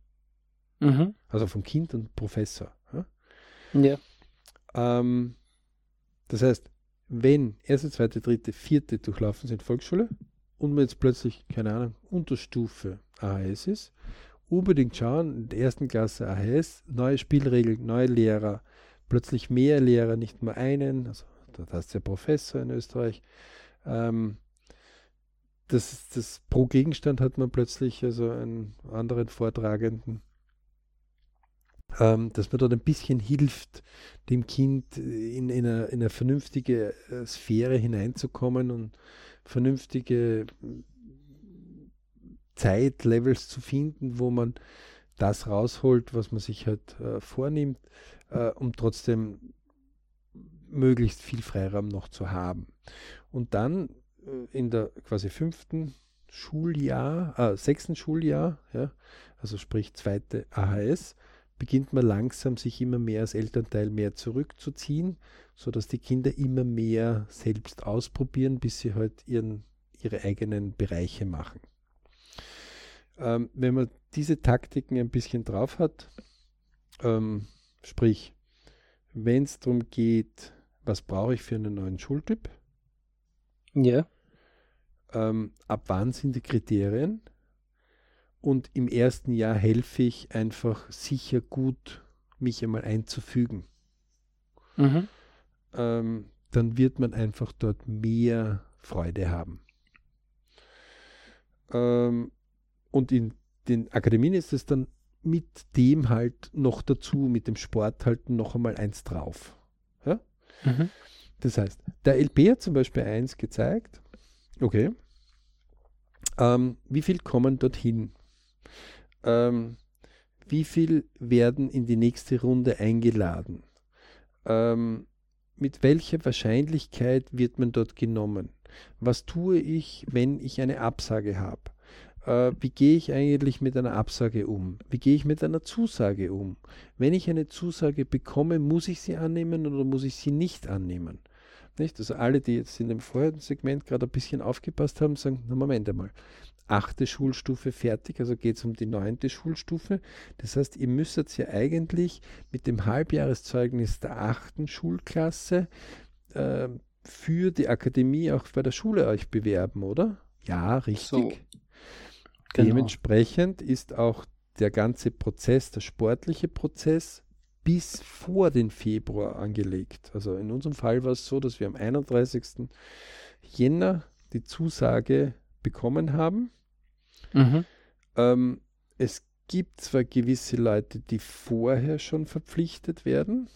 Mhm. Also vom Kind und Professor. Ja. ja. Ähm, das heißt, wenn erste, zweite, dritte, vierte durchlaufen sind Volksschule und man jetzt plötzlich, keine Ahnung, Unterstufe AHS ist, unbedingt schauen, in der ersten Klasse AHS, neue Spielregeln, neue Lehrer, plötzlich mehr Lehrer, nicht nur einen, also das heißt der Professor in Österreich. Ähm, das, das pro Gegenstand hat man plötzlich also einen anderen Vortragenden ähm, dass man dort ein bisschen hilft, dem Kind in, in, eine, in eine vernünftige äh, Sphäre hineinzukommen und vernünftige Zeitlevels zu finden, wo man das rausholt, was man sich halt äh, vornimmt, äh, um trotzdem möglichst viel Freiraum noch zu haben. Und dann äh, in der quasi fünften Schuljahr, äh, sechsten Schuljahr, ja, also sprich zweite AHS, beginnt man langsam sich immer mehr als Elternteil mehr zurückzuziehen, sodass die Kinder immer mehr selbst ausprobieren, bis sie halt ihren, ihre eigenen Bereiche machen. Ähm, wenn man diese Taktiken ein bisschen drauf hat, ähm, sprich, wenn es darum geht, was brauche ich für einen neuen Schultyp? Ja. Ähm, ab wann sind die Kriterien? Und im ersten Jahr helfe ich einfach sicher gut, mich einmal einzufügen. Mhm. Ähm, dann wird man einfach dort mehr Freude haben. Ähm, und in den Akademien ist es dann mit dem halt noch dazu, mit dem Sport halt noch einmal eins drauf. Ja? Mhm. Das heißt, der LP hat zum Beispiel eins gezeigt, okay, ähm, wie viel kommen dorthin? Ähm, wie viel werden in die nächste Runde eingeladen? Ähm, mit welcher Wahrscheinlichkeit wird man dort genommen? Was tue ich, wenn ich eine Absage habe? Äh, wie gehe ich eigentlich mit einer Absage um? Wie gehe ich mit einer Zusage um? Wenn ich eine Zusage bekomme, muss ich sie annehmen oder muss ich sie nicht annehmen? Nicht? Also alle, die jetzt in dem vorherigen Segment gerade ein bisschen aufgepasst haben, sagen, na Moment einmal, achte Schulstufe fertig, also geht es um die neunte Schulstufe. Das heißt, ihr müsstet ja eigentlich mit dem Halbjahreszeugnis der achten Schulklasse äh, für die Akademie auch bei der Schule euch bewerben, oder? Ja, richtig. So. Genau. Dementsprechend ist auch der ganze Prozess, der sportliche Prozess, bis vor den Februar angelegt. Also in unserem Fall war es so, dass wir am 31. Jänner die Zusage bekommen haben. Mhm. Ähm, es gibt zwar gewisse Leute, die vorher schon verpflichtet werden.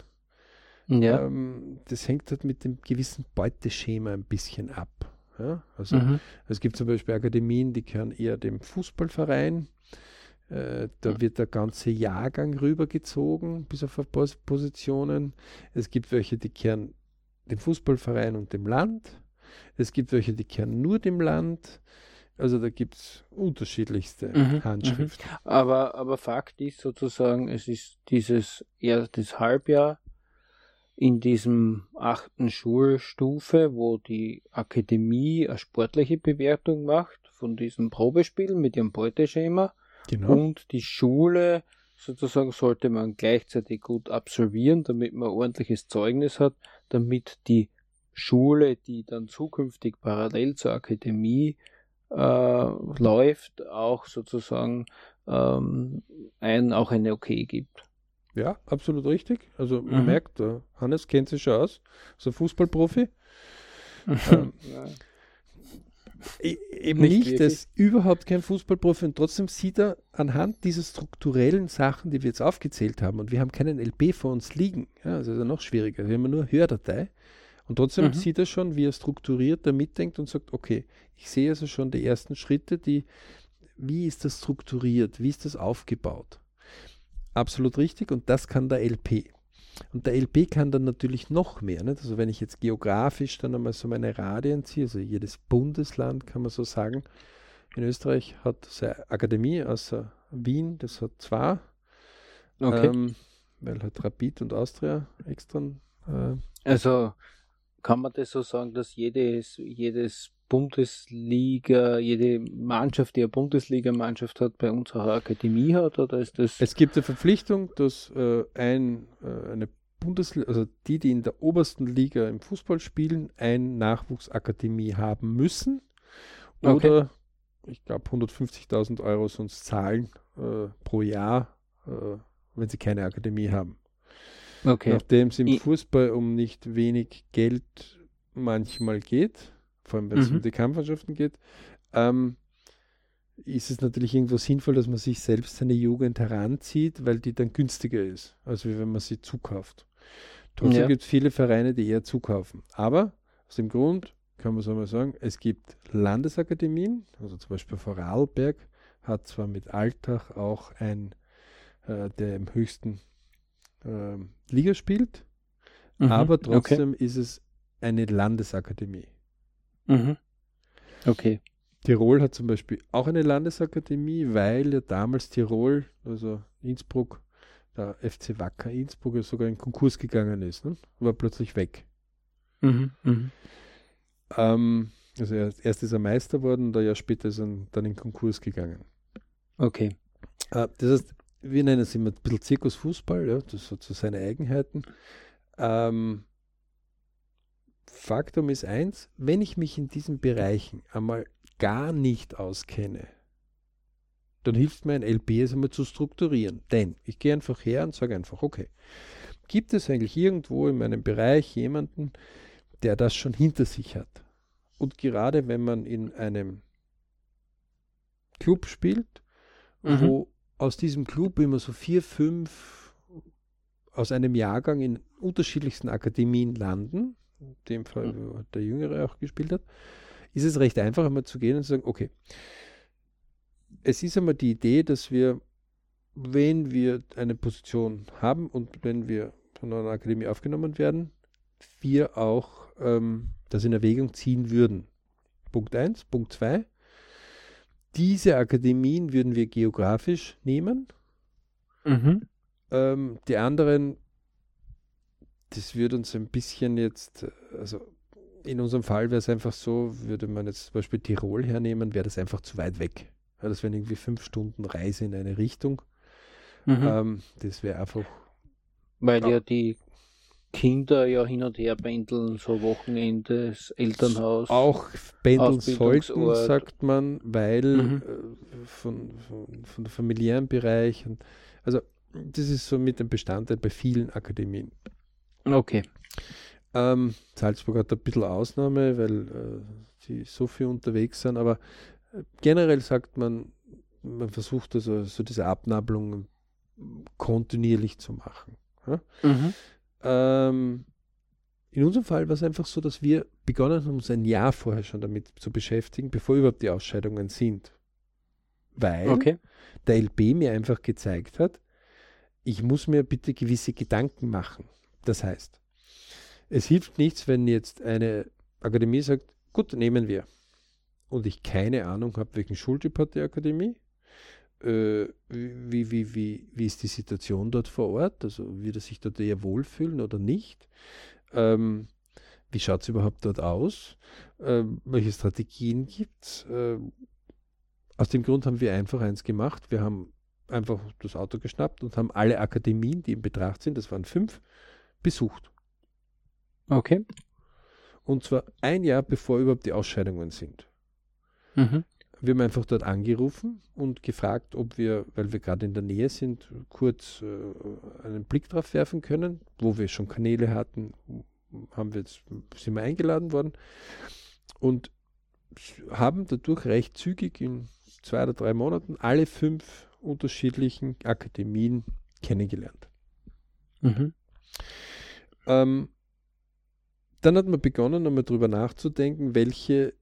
Ja. Ähm, das hängt halt mit dem gewissen Beuteschema ein bisschen ab. Ja? Also mhm. es gibt zum Beispiel Akademien, die gehören eher dem Fußballverein. Äh, da wird der ganze Jahrgang rübergezogen, bis auf Positionen. Es gibt welche, die kehren dem Fußballverein und dem Land. Es gibt welche, die kehren nur dem Land. Also da gibt es unterschiedlichste mhm, mhm, Handschriften. Aber, aber Fakt ist sozusagen, es ist dieses erstes Halbjahr in diesem achten Schulstufe, wo die Akademie eine sportliche Bewertung macht von diesem Probespiel mit ihrem Beuteschema. Genau. Und die Schule sozusagen sollte man gleichzeitig gut absolvieren, damit man ordentliches Zeugnis hat, damit die Schule, die dann zukünftig parallel zur Akademie äh, läuft, auch sozusagen ähm, ein, auch eine Okay gibt. Ja, absolut richtig. Also man mhm. merkt, Hannes kennt sich schon aus, so Fußballprofi. ähm, e-, eben nicht, nicht ist überhaupt kein Fußballprofi und trotzdem sieht er anhand dieser strukturellen Sachen, die wir jetzt aufgezählt haben, und wir haben keinen LP vor uns liegen, ja, also ist ja noch schwieriger, wir haben nur Hördatei, und trotzdem mhm. sieht er schon, wie er strukturiert da mitdenkt und sagt, okay, ich sehe also schon die ersten Schritte, die, wie ist das strukturiert, wie ist das aufgebaut. absolut richtig und das kann der LP. Und der LP kann dann natürlich noch mehr. Nicht? Also wenn ich jetzt geografisch dann einmal so meine Radien ziehe, also jedes Bundesland kann man so sagen, in Österreich hat seine Akademie außer Wien, das hat zwei. Okay. Ähm, weil halt Rapid und Austria extra. Äh, also kann man das so sagen, dass jedes, jedes Bundesliga, jede Mannschaft, die eine Bundesliga-Mannschaft hat, bei uns auch eine Akademie hat? Oder ist das es gibt eine Verpflichtung, dass äh, ein, äh, eine Bundesliga, also die, die in der obersten Liga im Fußball spielen, eine Nachwuchsakademie haben müssen. Oder okay. ich glaube 150.000 Euro sonst zahlen äh, pro Jahr, äh, wenn sie keine Akademie haben. Okay. Nachdem es im Fußball um nicht wenig Geld manchmal geht, vor allem wenn es mhm. um die Kampfmannschaften geht, ähm, ist es natürlich irgendwo sinnvoll, dass man sich selbst seine Jugend heranzieht, weil die dann günstiger ist, als wenn man sie zukauft. Trotzdem ja. gibt es viele Vereine, die eher zukaufen. Aber aus dem Grund kann man so mal sagen, es gibt Landesakademien, also zum Beispiel Vorarlberg hat zwar mit Alltag auch ein, äh, der im höchsten äh, Liga spielt, mhm, aber trotzdem okay. ist es eine Landesakademie. Mhm. Okay. Tirol hat zum Beispiel auch eine Landesakademie, weil ja damals Tirol, also Innsbruck, der FC Wacker Innsbruck ja sogar in Konkurs gegangen ist, ne? war plötzlich weg. Mhm, mh. ähm, also erst ist er Meister worden ein Jahr später ist er dann in Konkurs gegangen. Okay. Äh, das heißt, wir nennen es immer ein bisschen Zirkusfußball, ja, das hat so seine Eigenheiten. Ähm, Faktum ist eins, wenn ich mich in diesen Bereichen einmal gar nicht auskenne, dann hilft mir ein LP es einmal zu strukturieren. Denn ich gehe einfach her und sage einfach, okay, gibt es eigentlich irgendwo in meinem Bereich jemanden, der das schon hinter sich hat? Und gerade wenn man in einem Club spielt, mhm. wo aus diesem Club immer so vier, fünf aus einem Jahrgang in unterschiedlichsten Akademien landen, in dem Fall mhm. der Jüngere auch gespielt hat, ist es recht einfach, einmal zu gehen und zu sagen, okay, es ist einmal die Idee, dass wir, wenn wir eine Position haben und wenn wir von einer Akademie aufgenommen werden, wir auch ähm, das in Erwägung ziehen würden. Punkt 1. Punkt 2. Diese Akademien würden wir geografisch nehmen. Mhm. Ähm, die anderen das würde uns ein bisschen jetzt, also in unserem Fall wäre es einfach so, würde man jetzt zum Beispiel Tirol hernehmen, wäre das einfach zu weit weg. Ja, das wären irgendwie fünf Stunden Reise in eine Richtung. Mhm. Ähm, das wäre einfach. Weil ja die Kinder ja hin und her pendeln, so Wochenende, Elternhaus. Auch pendeln sollten, sagt man, weil mhm. äh, von, von, von der familiären Bereich. Und, also das ist so mit dem Bestandteil bei vielen Akademien. Okay. Ähm, Salzburg hat ein bisschen Ausnahme, weil äh, sie so viel unterwegs sind, aber äh, generell sagt man, man versucht also so diese Abnabelung kontinuierlich zu machen. Ja? Mhm. Ähm, in unserem Fall war es einfach so, dass wir begonnen haben, uns ein Jahr vorher schon damit zu beschäftigen, bevor überhaupt die Ausscheidungen sind. Weil okay. der LB mir einfach gezeigt hat, ich muss mir bitte gewisse Gedanken machen. Das heißt, es hilft nichts, wenn jetzt eine Akademie sagt, gut, nehmen wir. Und ich keine Ahnung habe, welchen Schultyp hat die Akademie, äh, wie, wie, wie, wie ist die Situation dort vor Ort, also wird er sich dort eher wohlfühlen oder nicht. Ähm, wie schaut es überhaupt dort aus? Ähm, welche Strategien gibt es? Ähm, aus dem Grund haben wir einfach eins gemacht. Wir haben einfach das Auto geschnappt und haben alle Akademien, die in Betracht sind, das waren fünf, besucht. Okay. Und zwar ein Jahr bevor überhaupt die Ausscheidungen sind. Mhm. Wir haben einfach dort angerufen und gefragt, ob wir, weil wir gerade in der Nähe sind, kurz äh, einen Blick drauf werfen können. Wo wir schon Kanäle hatten, haben wir jetzt, sind wir eingeladen worden und haben dadurch recht zügig in zwei oder drei Monaten alle fünf unterschiedlichen Akademien kennengelernt. Mhm. Ähm, dann hat man begonnen, einmal drüber nachzudenken, welche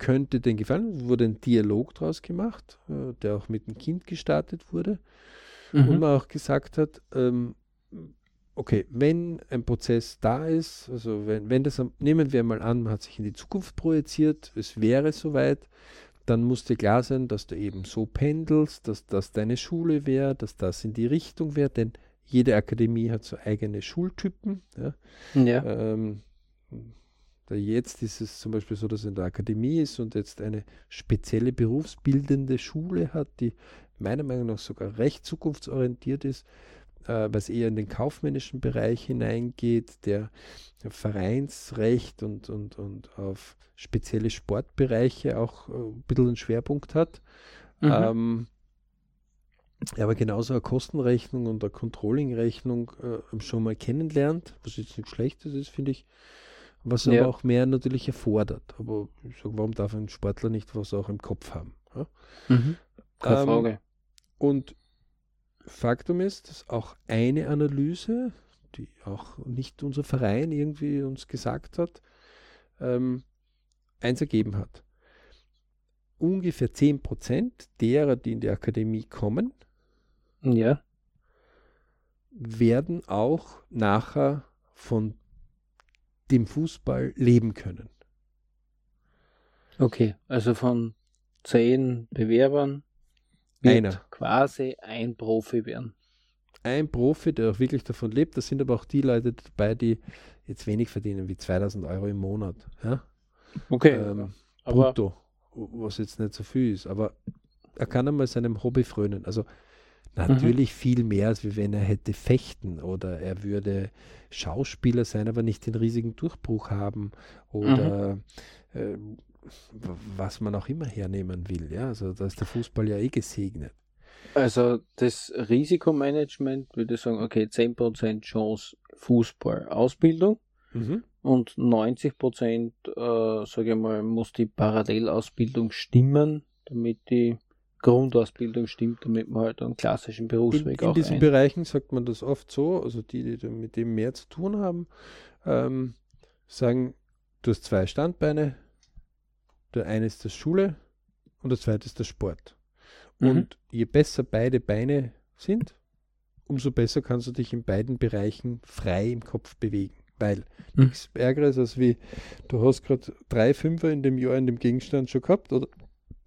könnte denn gefallen. Wurde ein Dialog daraus gemacht, äh, der auch mit dem Kind gestartet wurde. mhm. und man auch gesagt hat, ähm, okay, wenn ein Prozess da ist, also wenn, wenn das, nehmen wir mal an, man hat sich in die Zukunft projiziert, es wäre soweit, dann muss dir klar sein, dass du eben so pendelst, dass das deine Schule wäre, dass das in die Richtung wäre, denn jede Akademie hat so eigene Schultypen. Ja. ja. Ähm, jetzt ist es zum Beispiel so, dass in der Akademie ist und jetzt eine spezielle berufsbildende Schule hat, die meiner Meinung nach sogar recht zukunftsorientiert ist, äh, was eher in den kaufmännischen Bereich hineingeht, der Vereinsrecht und, und, und auf spezielle Sportbereiche auch äh, ein bisschen einen Schwerpunkt hat. Mhm. Ähm, aber genauso eine Kostenrechnung und eine Controlling-Rechnung äh, schon mal kennenlernt, was jetzt nicht Schlechtes ist, finde ich, was ja. aber auch mehr natürlich erfordert. Aber ich sage, warum darf ein Sportler nicht was auch im Kopf haben? Ja? Mhm. Keine ähm, Frage. Und Faktum ist, dass auch eine Analyse, die auch nicht unser Verein irgendwie uns gesagt hat, ähm, eins ergeben hat. Ungefähr 10% derer, die in die Akademie kommen, ja. werden auch nachher von dem Fußball leben können. Okay, also von zehn Bewerbern wird Einer. quasi ein Profi werden. Ein Profi, der auch wirklich davon lebt. Das sind aber auch die Leute dabei, die jetzt wenig verdienen, wie 2000 Euro im Monat. Ja? Okay. Ähm, brutto, was jetzt nicht so viel ist. Aber er kann einmal seinem Hobby frönen. Also Natürlich mhm. viel mehr, als wenn er hätte fechten oder er würde Schauspieler sein, aber nicht den riesigen Durchbruch haben oder mhm. äh, was man auch immer hernehmen will. Ja, also da ist der Fußball ja eh gesegnet. Also das Risikomanagement würde ich sagen, okay, 10% Chance Fußball Ausbildung mhm. und 90% äh, sage ich mal, muss die Parallelausbildung stimmen, damit die Grundausbildung stimmt, damit man halt einen klassischen Berufsweg in, in auch In diesen ein. Bereichen sagt man das oft so, also die, die mit dem mehr zu tun haben, ähm, sagen, du hast zwei Standbeine, der eine ist das Schule und der zweite ist der Sport. Mhm. Und je besser beide Beine sind, umso besser kannst du dich in beiden Bereichen frei im Kopf bewegen. Weil mhm. nichts Ärgeres als wie, du hast gerade drei Fünfer in dem Jahr in dem Gegenstand schon gehabt oder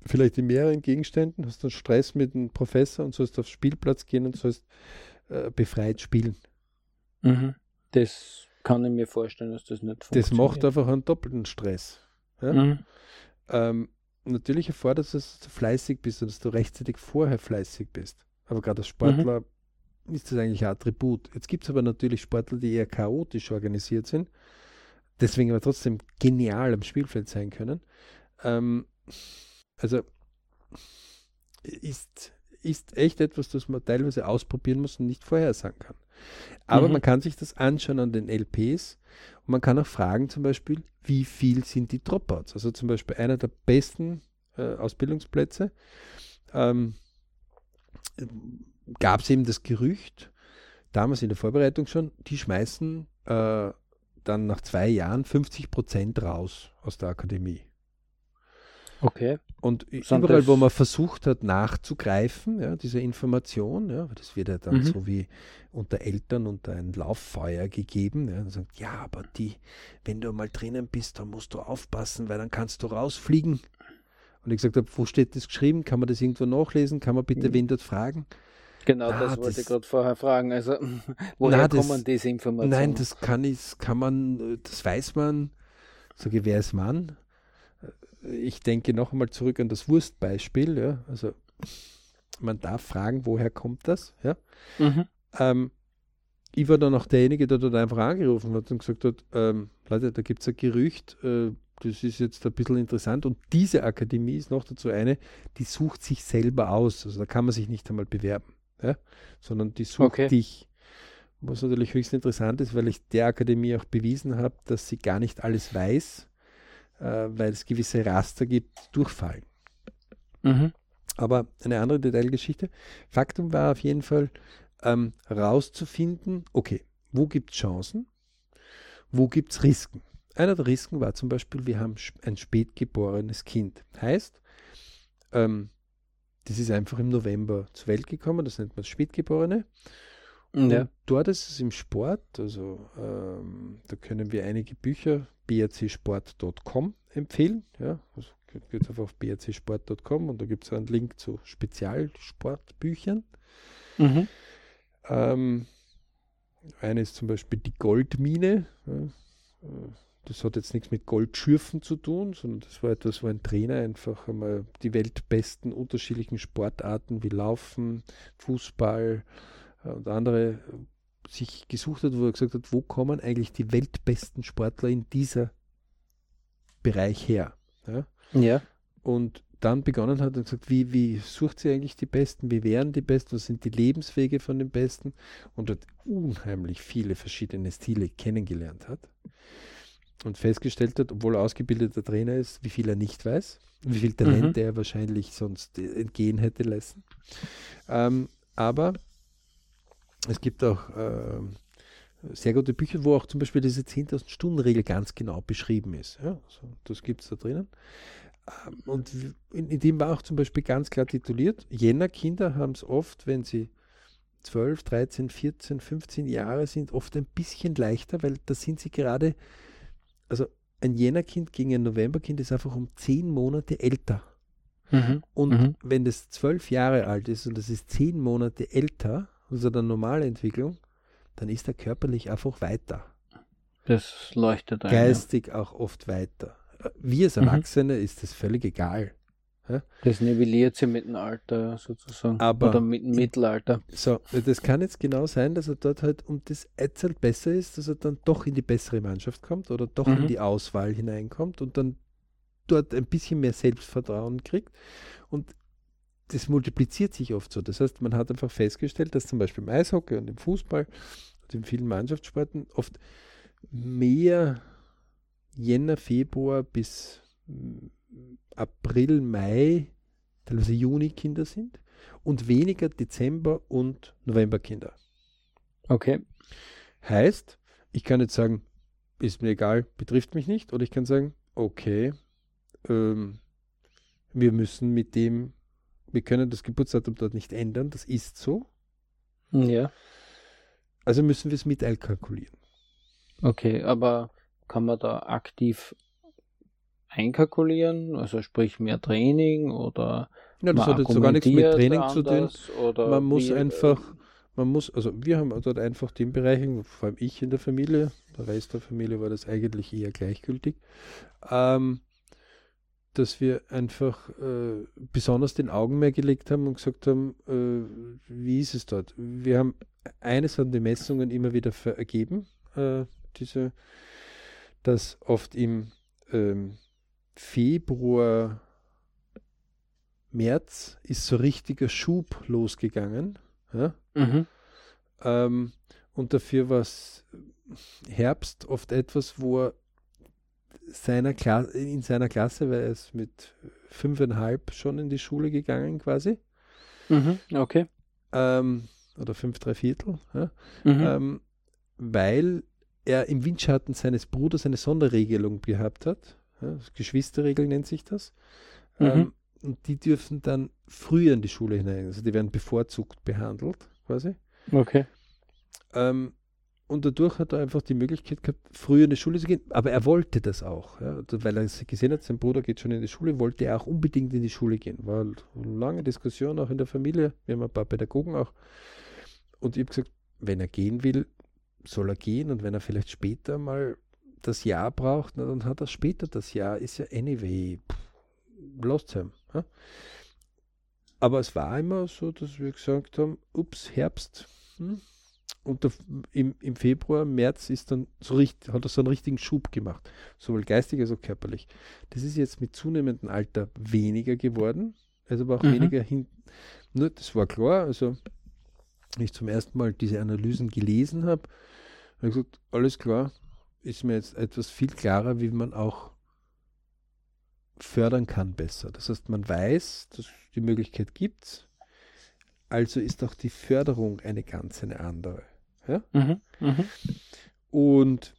vielleicht in mehreren Gegenständen, hast dann Stress mit dem Professor und sollst aufs Spielplatz gehen und sollst äh, befreit spielen. Mhm. Das kann ich mir vorstellen, dass das nicht funktioniert. Das macht einfach einen doppelten Stress. Ja? Mhm. Ähm, natürlich erfordert es, dass du fleißig bist und dass du rechtzeitig vorher fleißig bist. Aber gerade als Sportler mhm. ist das eigentlich ein Attribut. Jetzt gibt es aber natürlich Sportler, die eher chaotisch organisiert sind, deswegen aber trotzdem genial am Spielfeld sein können. Ähm, also ist, ist echt etwas, das man teilweise ausprobieren muss und nicht vorhersagen kann. Aber mhm. man kann sich das anschauen an den LPs und man kann auch fragen zum Beispiel, wie viel sind die Dropouts? Also zum Beispiel einer der besten äh, Ausbildungsplätze ähm, gab es eben das Gerücht, damals in der Vorbereitung schon, die schmeißen äh, dann nach zwei Jahren 50 Prozent raus aus der Akademie. Okay. Und Sind überall, wo man versucht hat, nachzugreifen, ja, diese Information, ja, das wird ja dann mhm. so wie unter Eltern unter ein Lauffeuer gegeben. Ja, und sagt, ja, aber die, wenn du mal drinnen bist, dann musst du aufpassen, weil dann kannst du rausfliegen. Und ich gesagt habe, wo steht das geschrieben? Kann man das irgendwo nachlesen? Kann man bitte mhm. wen dort fragen? Genau, na, das wollte das, ich gerade vorher fragen. Also, woher na, das, kommen diese Informationen? Nein, das kann ich, kann man, das weiß man. Sage wer ist Mann? Ich denke noch einmal zurück an das Wurstbeispiel. Ja? Also man darf fragen, woher kommt das? Ja? Mhm. Ähm, ich war dann auch derjenige, der dort einfach angerufen hat und gesagt hat, ähm, Leute, da gibt es ein Gerücht, äh, das ist jetzt ein bisschen interessant. Und diese Akademie ist noch dazu eine, die sucht sich selber aus. Also da kann man sich nicht einmal bewerben, ja? sondern die sucht okay. dich. Was natürlich höchst interessant ist, weil ich der Akademie auch bewiesen habe, dass sie gar nicht alles weiß, weil es gewisse Raster gibt, durchfallen. Mhm. Aber eine andere Detailgeschichte. Faktum war auf jeden Fall, ähm, rauszufinden, okay, wo gibt es Chancen, wo gibt es Risiken. Einer der Risiken war zum Beispiel, wir haben ein spätgeborenes Kind. Heißt, ähm, das ist einfach im November zur Welt gekommen, das nennt man Spätgeborene. Ja. Dort ist es im Sport, also ähm, da können wir einige Bücher brcsport.com empfehlen. Ja, also geht einfach auf brcsport.com und da gibt es einen Link zu Spezialsportbüchern. Mhm. Ähm, eine ist zum Beispiel die Goldmine. Ja, das hat jetzt nichts mit Goldschürfen zu tun, sondern das war etwas, wo ein Trainer einfach einmal die weltbesten unterschiedlichen Sportarten wie Laufen, Fußball und andere äh, sich gesucht hat, wo er gesagt hat, wo kommen eigentlich die weltbesten Sportler in dieser Bereich her? Ja. ja. Und dann begonnen hat und gesagt, wie, wie sucht sie eigentlich die Besten, wie wären die Besten, was sind die Lebenswege von den Besten und dort unheimlich viele verschiedene Stile kennengelernt hat und festgestellt hat, obwohl er ausgebildeter Trainer ist, wie viel er nicht weiß, wie viel Talent mhm. er wahrscheinlich sonst entgehen hätte lassen. Ähm, aber es gibt auch äh, sehr gute Bücher, wo auch zum Beispiel diese 10.000 Stunden Regel ganz genau beschrieben ist. Ja, also das gibt es da drinnen. Ähm, und in, in, dem war auch zum Beispiel ganz klar tituliert, jener Kinder haben es oft, wenn sie 12, 13, 14, 15 Jahre sind, oft ein bisschen leichter, weil da sind sie gerade also ein Jännerkind gegen ein Novemberkind ist einfach um zehn Monate älter. Mhm. Und mhm. wenn das zwölf Jahre alt ist und das ist zehn Monate älter, also der normale Entwicklung, dann ist er körperlich einfach weiter. Das leuchtet ein. Geistig ja. auch oft weiter. Wir als. Erwachsene mhm. ist das völlig egal. Das nivelliert sie mit dem Alter sozusagen. Aber Oder mit dem Mittelalter. So, das kann jetzt genau sein, dass er dort halt um das Etzel besser ist, dass er dann doch in die bessere Mannschaft kommt oder doch mhm. in die Auswahl hineinkommt und dann dort ein bisschen mehr Selbstvertrauen kriegt. Und das multipliziert sich oft so. Das heißt, man hat einfach festgestellt, dass zum Beispiel im Eishockey und im Fußball und in vielen Mannschaftssporten oft mehr Jänner, Februar bis April, Mai, teilweise Juni Kinder sind und weniger Dezember und November Kinder. Okay. Heißt, ich kann jetzt sagen, ist mir egal, betrifft mich nicht, oder ich kann sagen, okay, ähm, wir müssen mit dem, wir können das Geburtsdatum dort nicht ändern, das ist so. Ja. Also müssen wir es mit einkalkulieren. Okay, aber kann man da aktiv einkalkulieren? Also sprich mehr Training oder Ja, das hat jetzt sogar nichts mit Training zu tun. man muss wie, einfach, man muss, also wir haben dort einfach den Bereichen, vor allem ich in der Familie, der Rest der Familie war das eigentlich eher gleichgültig, ähm, dass wir einfach äh, besonders den Augenmerk gelegt haben und gesagt haben, äh, wie ist es dort? Wir haben eines an den Messungen immer wieder ergeben, äh, diese, dass oft im ähm, Februar, März ist so richtiger Schub losgegangen. Ja? Mhm. Ähm, und dafür war es Herbst oft etwas, wo er seiner Klasse, in seiner Klasse, weil er ist mit fünfeinhalb schon in die Schule gegangen quasi. Mhm, okay. Ähm, oder fünf, drei Viertel. Ja? Mhm. Ähm, weil er im Windschatten seines Bruders eine Sonderregelung gehabt hat. Ja, Geschwisterregel nennt sich das. Mhm. Ähm, und die dürfen dann früher in die Schule hinein. Also die werden bevorzugt behandelt, quasi. Okay. Ähm, und dadurch hat er einfach die Möglichkeit gehabt, früher in die Schule zu gehen. Aber er wollte das auch, ja, weil er gesehen hat, sein Bruder geht schon in die Schule, wollte er auch unbedingt in die Schule gehen. War eine lange Diskussion auch in der Familie. Wir haben ein paar Pädagogen auch. Und ich habe gesagt, wenn er gehen will, soll er gehen. Und wenn er vielleicht später mal das Jahr braucht, na, dann hat er später das Jahr, ist ja anyway, lost him. Ja? Aber es war immer so, dass wir gesagt haben, ups, Herbst. Hm? Und im, im Februar, März ist dann so richtig, hat er so einen richtigen Schub gemacht, sowohl geistig als auch körperlich. Das ist jetzt mit zunehmendem Alter weniger geworden, also aber auch mhm. weniger hin. Nur, das war klar, also ich zum ersten Mal diese Analysen gelesen habe, habe ich gesagt, alles klar, ist mir jetzt etwas viel klarer, wie man auch fördern kann besser. Das heißt, man weiß, dass die Möglichkeit gibt, also ist auch die Förderung eine ganz eine andere. Ja? Mhm, mh. Und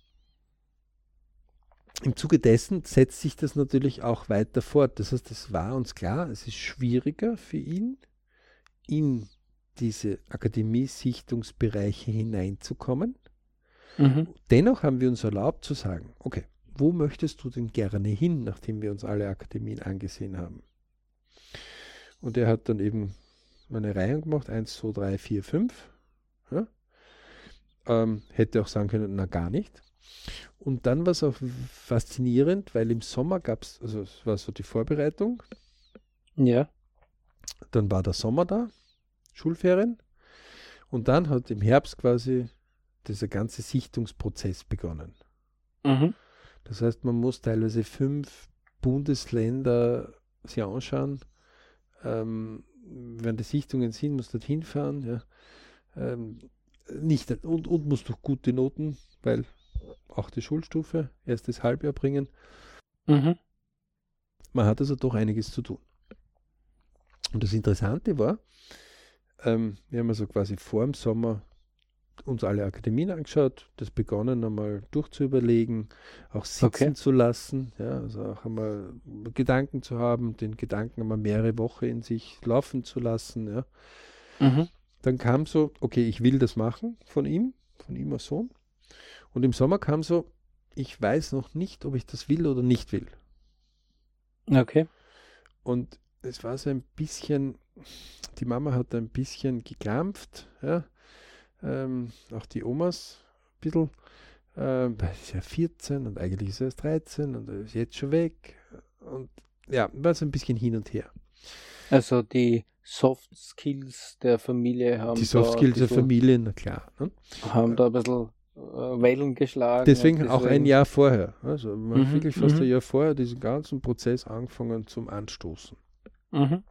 im Zuge dessen setzt sich das natürlich auch weiter fort. Das heißt, es war uns klar, es ist schwieriger für ihn, in diese Akademie-Sichtungsbereiche hineinzukommen. Mhm. Dennoch haben wir uns erlaubt zu sagen, okay, wo möchtest du denn gerne hin, nachdem wir uns alle Akademien angesehen haben? Und er hat dann eben eine Reihe gemacht, 1, 2, 3, 4, 5. Ja? Ähm, hätte auch sagen können, na gar nicht. Und dann war es auch faszinierend, weil im Sommer gab es, also es war so die Vorbereitung. Ja. Dann war der Sommer da, Schulferien. Und dann hat im Herbst quasi dieser ganze Sichtungsprozess begonnen. Mhm. Das heißt, man muss teilweise fünf Bundesländer sich anschauen. Ähm, wenn die Sichtungen sind, muss dort hinfahren. Ja. Ähm, nicht, und, und muss durch gute Noten, weil auch die Schulstufe, erstes Halbjahr bringen. Mhm. Man hat also doch einiges zu tun. Und das Interessante war, ähm, wir haben also quasi vor dem Sommer uns alle Akademien angeschaut, das begonnen einmal durchzuüberlegen, auch sitzen okay. zu lassen, ja, also auch einmal Gedanken zu haben, den Gedanken einmal mehrere Wochen in sich laufen zu lassen, ja. Mhm. Dann kam so, okay, ich will das machen von ihm, von ihm als Sohn. Und im Sommer kam so, ich weiß noch nicht, ob ich das will oder nicht will. Okay. Und es war so ein bisschen, die Mama hat ein bisschen gekrampft, ja. Ähm, auch die Omas ein bisschen. Ähm, ist ja 14 und eigentlich ist er erst 13 und er ist jetzt schon weg. Und ja, war so ein bisschen hin und her. Also die Soft Skills der Familie haben. Die Soft Skills der Familie, na klar. Ne? Haben da ein bisschen äh, Wellen geschlagen. Deswegen, deswegen, auch ein Jahr vorher. Also man mhm, wirklich fast mhm. ein Jahr vorher diesen ganzen Prozess angefangen zum Anstoßen. Mhm.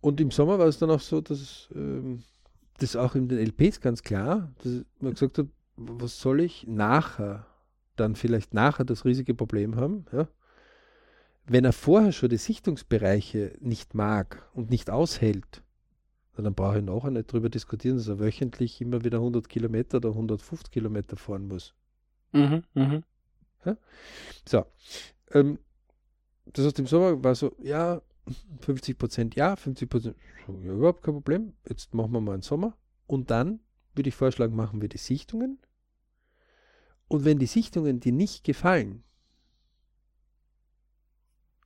Und im Sommer war es dann auch so, dass ähm, das auch in den LPs ganz klar, dass man gesagt hat, was soll ich nachher, dann vielleicht nachher das riesige Problem haben, ja? Wenn er vorher schon die Sichtungsbereiche nicht mag und nicht aushält, dann brauche ich nachher nicht darüber diskutieren, dass er wöchentlich immer wieder 100 Kilometer oder 150 Kilometer fahren muss. Mhm, mh. ja? So, ähm, das heißt, im Sommer war so, ja, 50 Prozent ja, 50 Prozent, ja, überhaupt kein Problem. Jetzt machen wir mal einen Sommer. Und dann würde ich vorschlagen, machen wir die Sichtungen. Und wenn die Sichtungen dir nicht gefallen,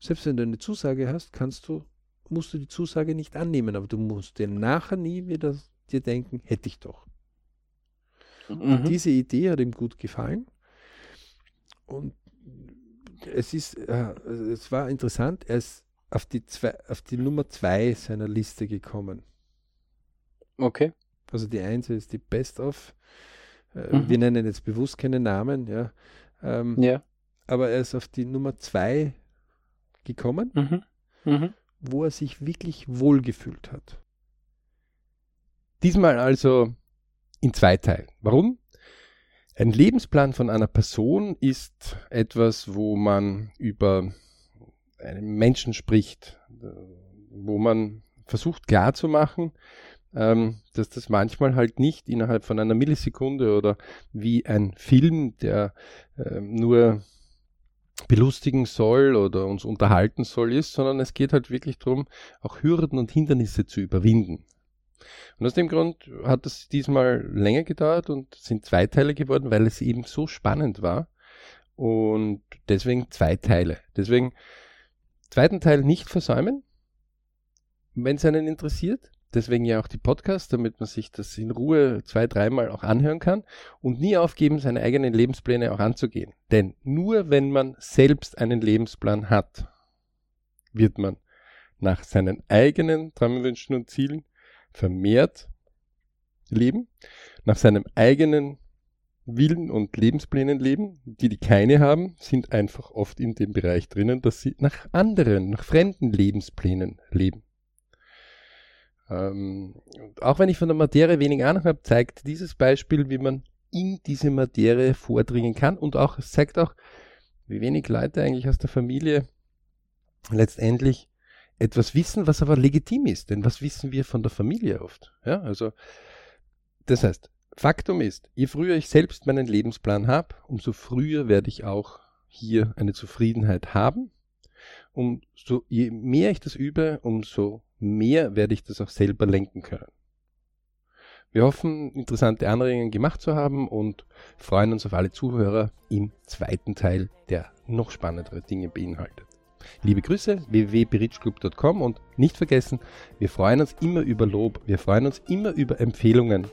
selbst wenn du eine Zusage hast, kannst du, musst du die Zusage nicht annehmen, aber du musst dir nachher nie wieder dir denken, hätte ich doch. Mhm. Diese Idee hat ihm gut gefallen. Und es ist, äh, es war interessant, er ist auf die, zwei, auf die Nummer zwei seiner Liste gekommen. Okay. Also die eins ist die Best of. Äh, mhm. Wir nennen jetzt bewusst keine Namen, ja. Ähm, ja. Aber er ist auf die Nummer zwei gekommen, mhm. Mhm. wo er sich wirklich wohlgefühlt hat. Diesmal also in zwei Teilen. Warum? Ein Lebensplan von einer Person ist etwas, wo man über einen Menschen spricht, wo man versucht klarzumachen, ähm, dass das manchmal halt nicht innerhalb von einer Millisekunde oder wie ein Film, der äh, nur belustigen soll oder uns unterhalten soll, ist, sondern es geht halt wirklich darum, auch Hürden und Hindernisse zu überwinden. Und aus dem Grund hat es diesmal länger gedauert und sind zwei Teile geworden, weil es eben so spannend war. Und deswegen zwei Teile. Deswegen zweiten Teil nicht versäumen, wenn es einen interessiert. Deswegen ja auch die Podcasts, damit man sich das in Ruhe zwei, dreimal auch anhören kann und nie aufgeben, seine eigenen Lebenspläne auch anzugehen. Denn nur wenn man selbst einen Lebensplan hat, wird man nach seinen eigenen Träumen, Wünschen und Zielen vermehrt leben, nach seinem eigenen Willen und Lebensplänen leben. Die, die keine haben, sind einfach oft in dem Bereich drinnen, dass sie nach anderen, nach fremden Lebensplänen leben. Ähm, auch wenn ich von der Materie wenig Ahnung habe, zeigt dieses Beispiel, wie man in diese Materie vordringen kann und auch es zeigt auch, wie wenig Leute eigentlich aus der Familie letztendlich etwas wissen, was aber legitim ist. Denn was wissen wir von der Familie oft? Ja, also das heißt, Faktum ist, je früher ich selbst meinen Lebensplan habe, umso früher werde ich auch hier eine Zufriedenheit haben. Umso je mehr ich das übe, umso mehr werde ich das auch selber lenken können. Wir hoffen, interessante Anregungen gemacht zu haben und freuen uns auf alle Zuhörer im zweiten Teil, der noch spannendere Dinge beinhaltet. Liebe Grüße, www.berichclub.com und nicht vergessen, wir freuen uns immer über Lob, wir freuen uns immer über Empfehlungen.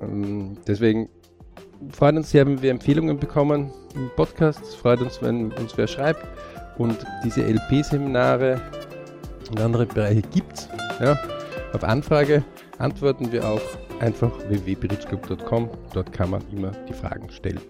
Ähm, deswegen freut uns sehr, wenn wir Empfehlungen bekommen im Podcast. Freut uns, wenn uns wer schreibt. Und diese LP-Seminare und andere Bereiche gibt. Ja. Auf Anfrage antworten wir auch einfach www.berichclub.com. Dort kann man immer die Fragen stellen.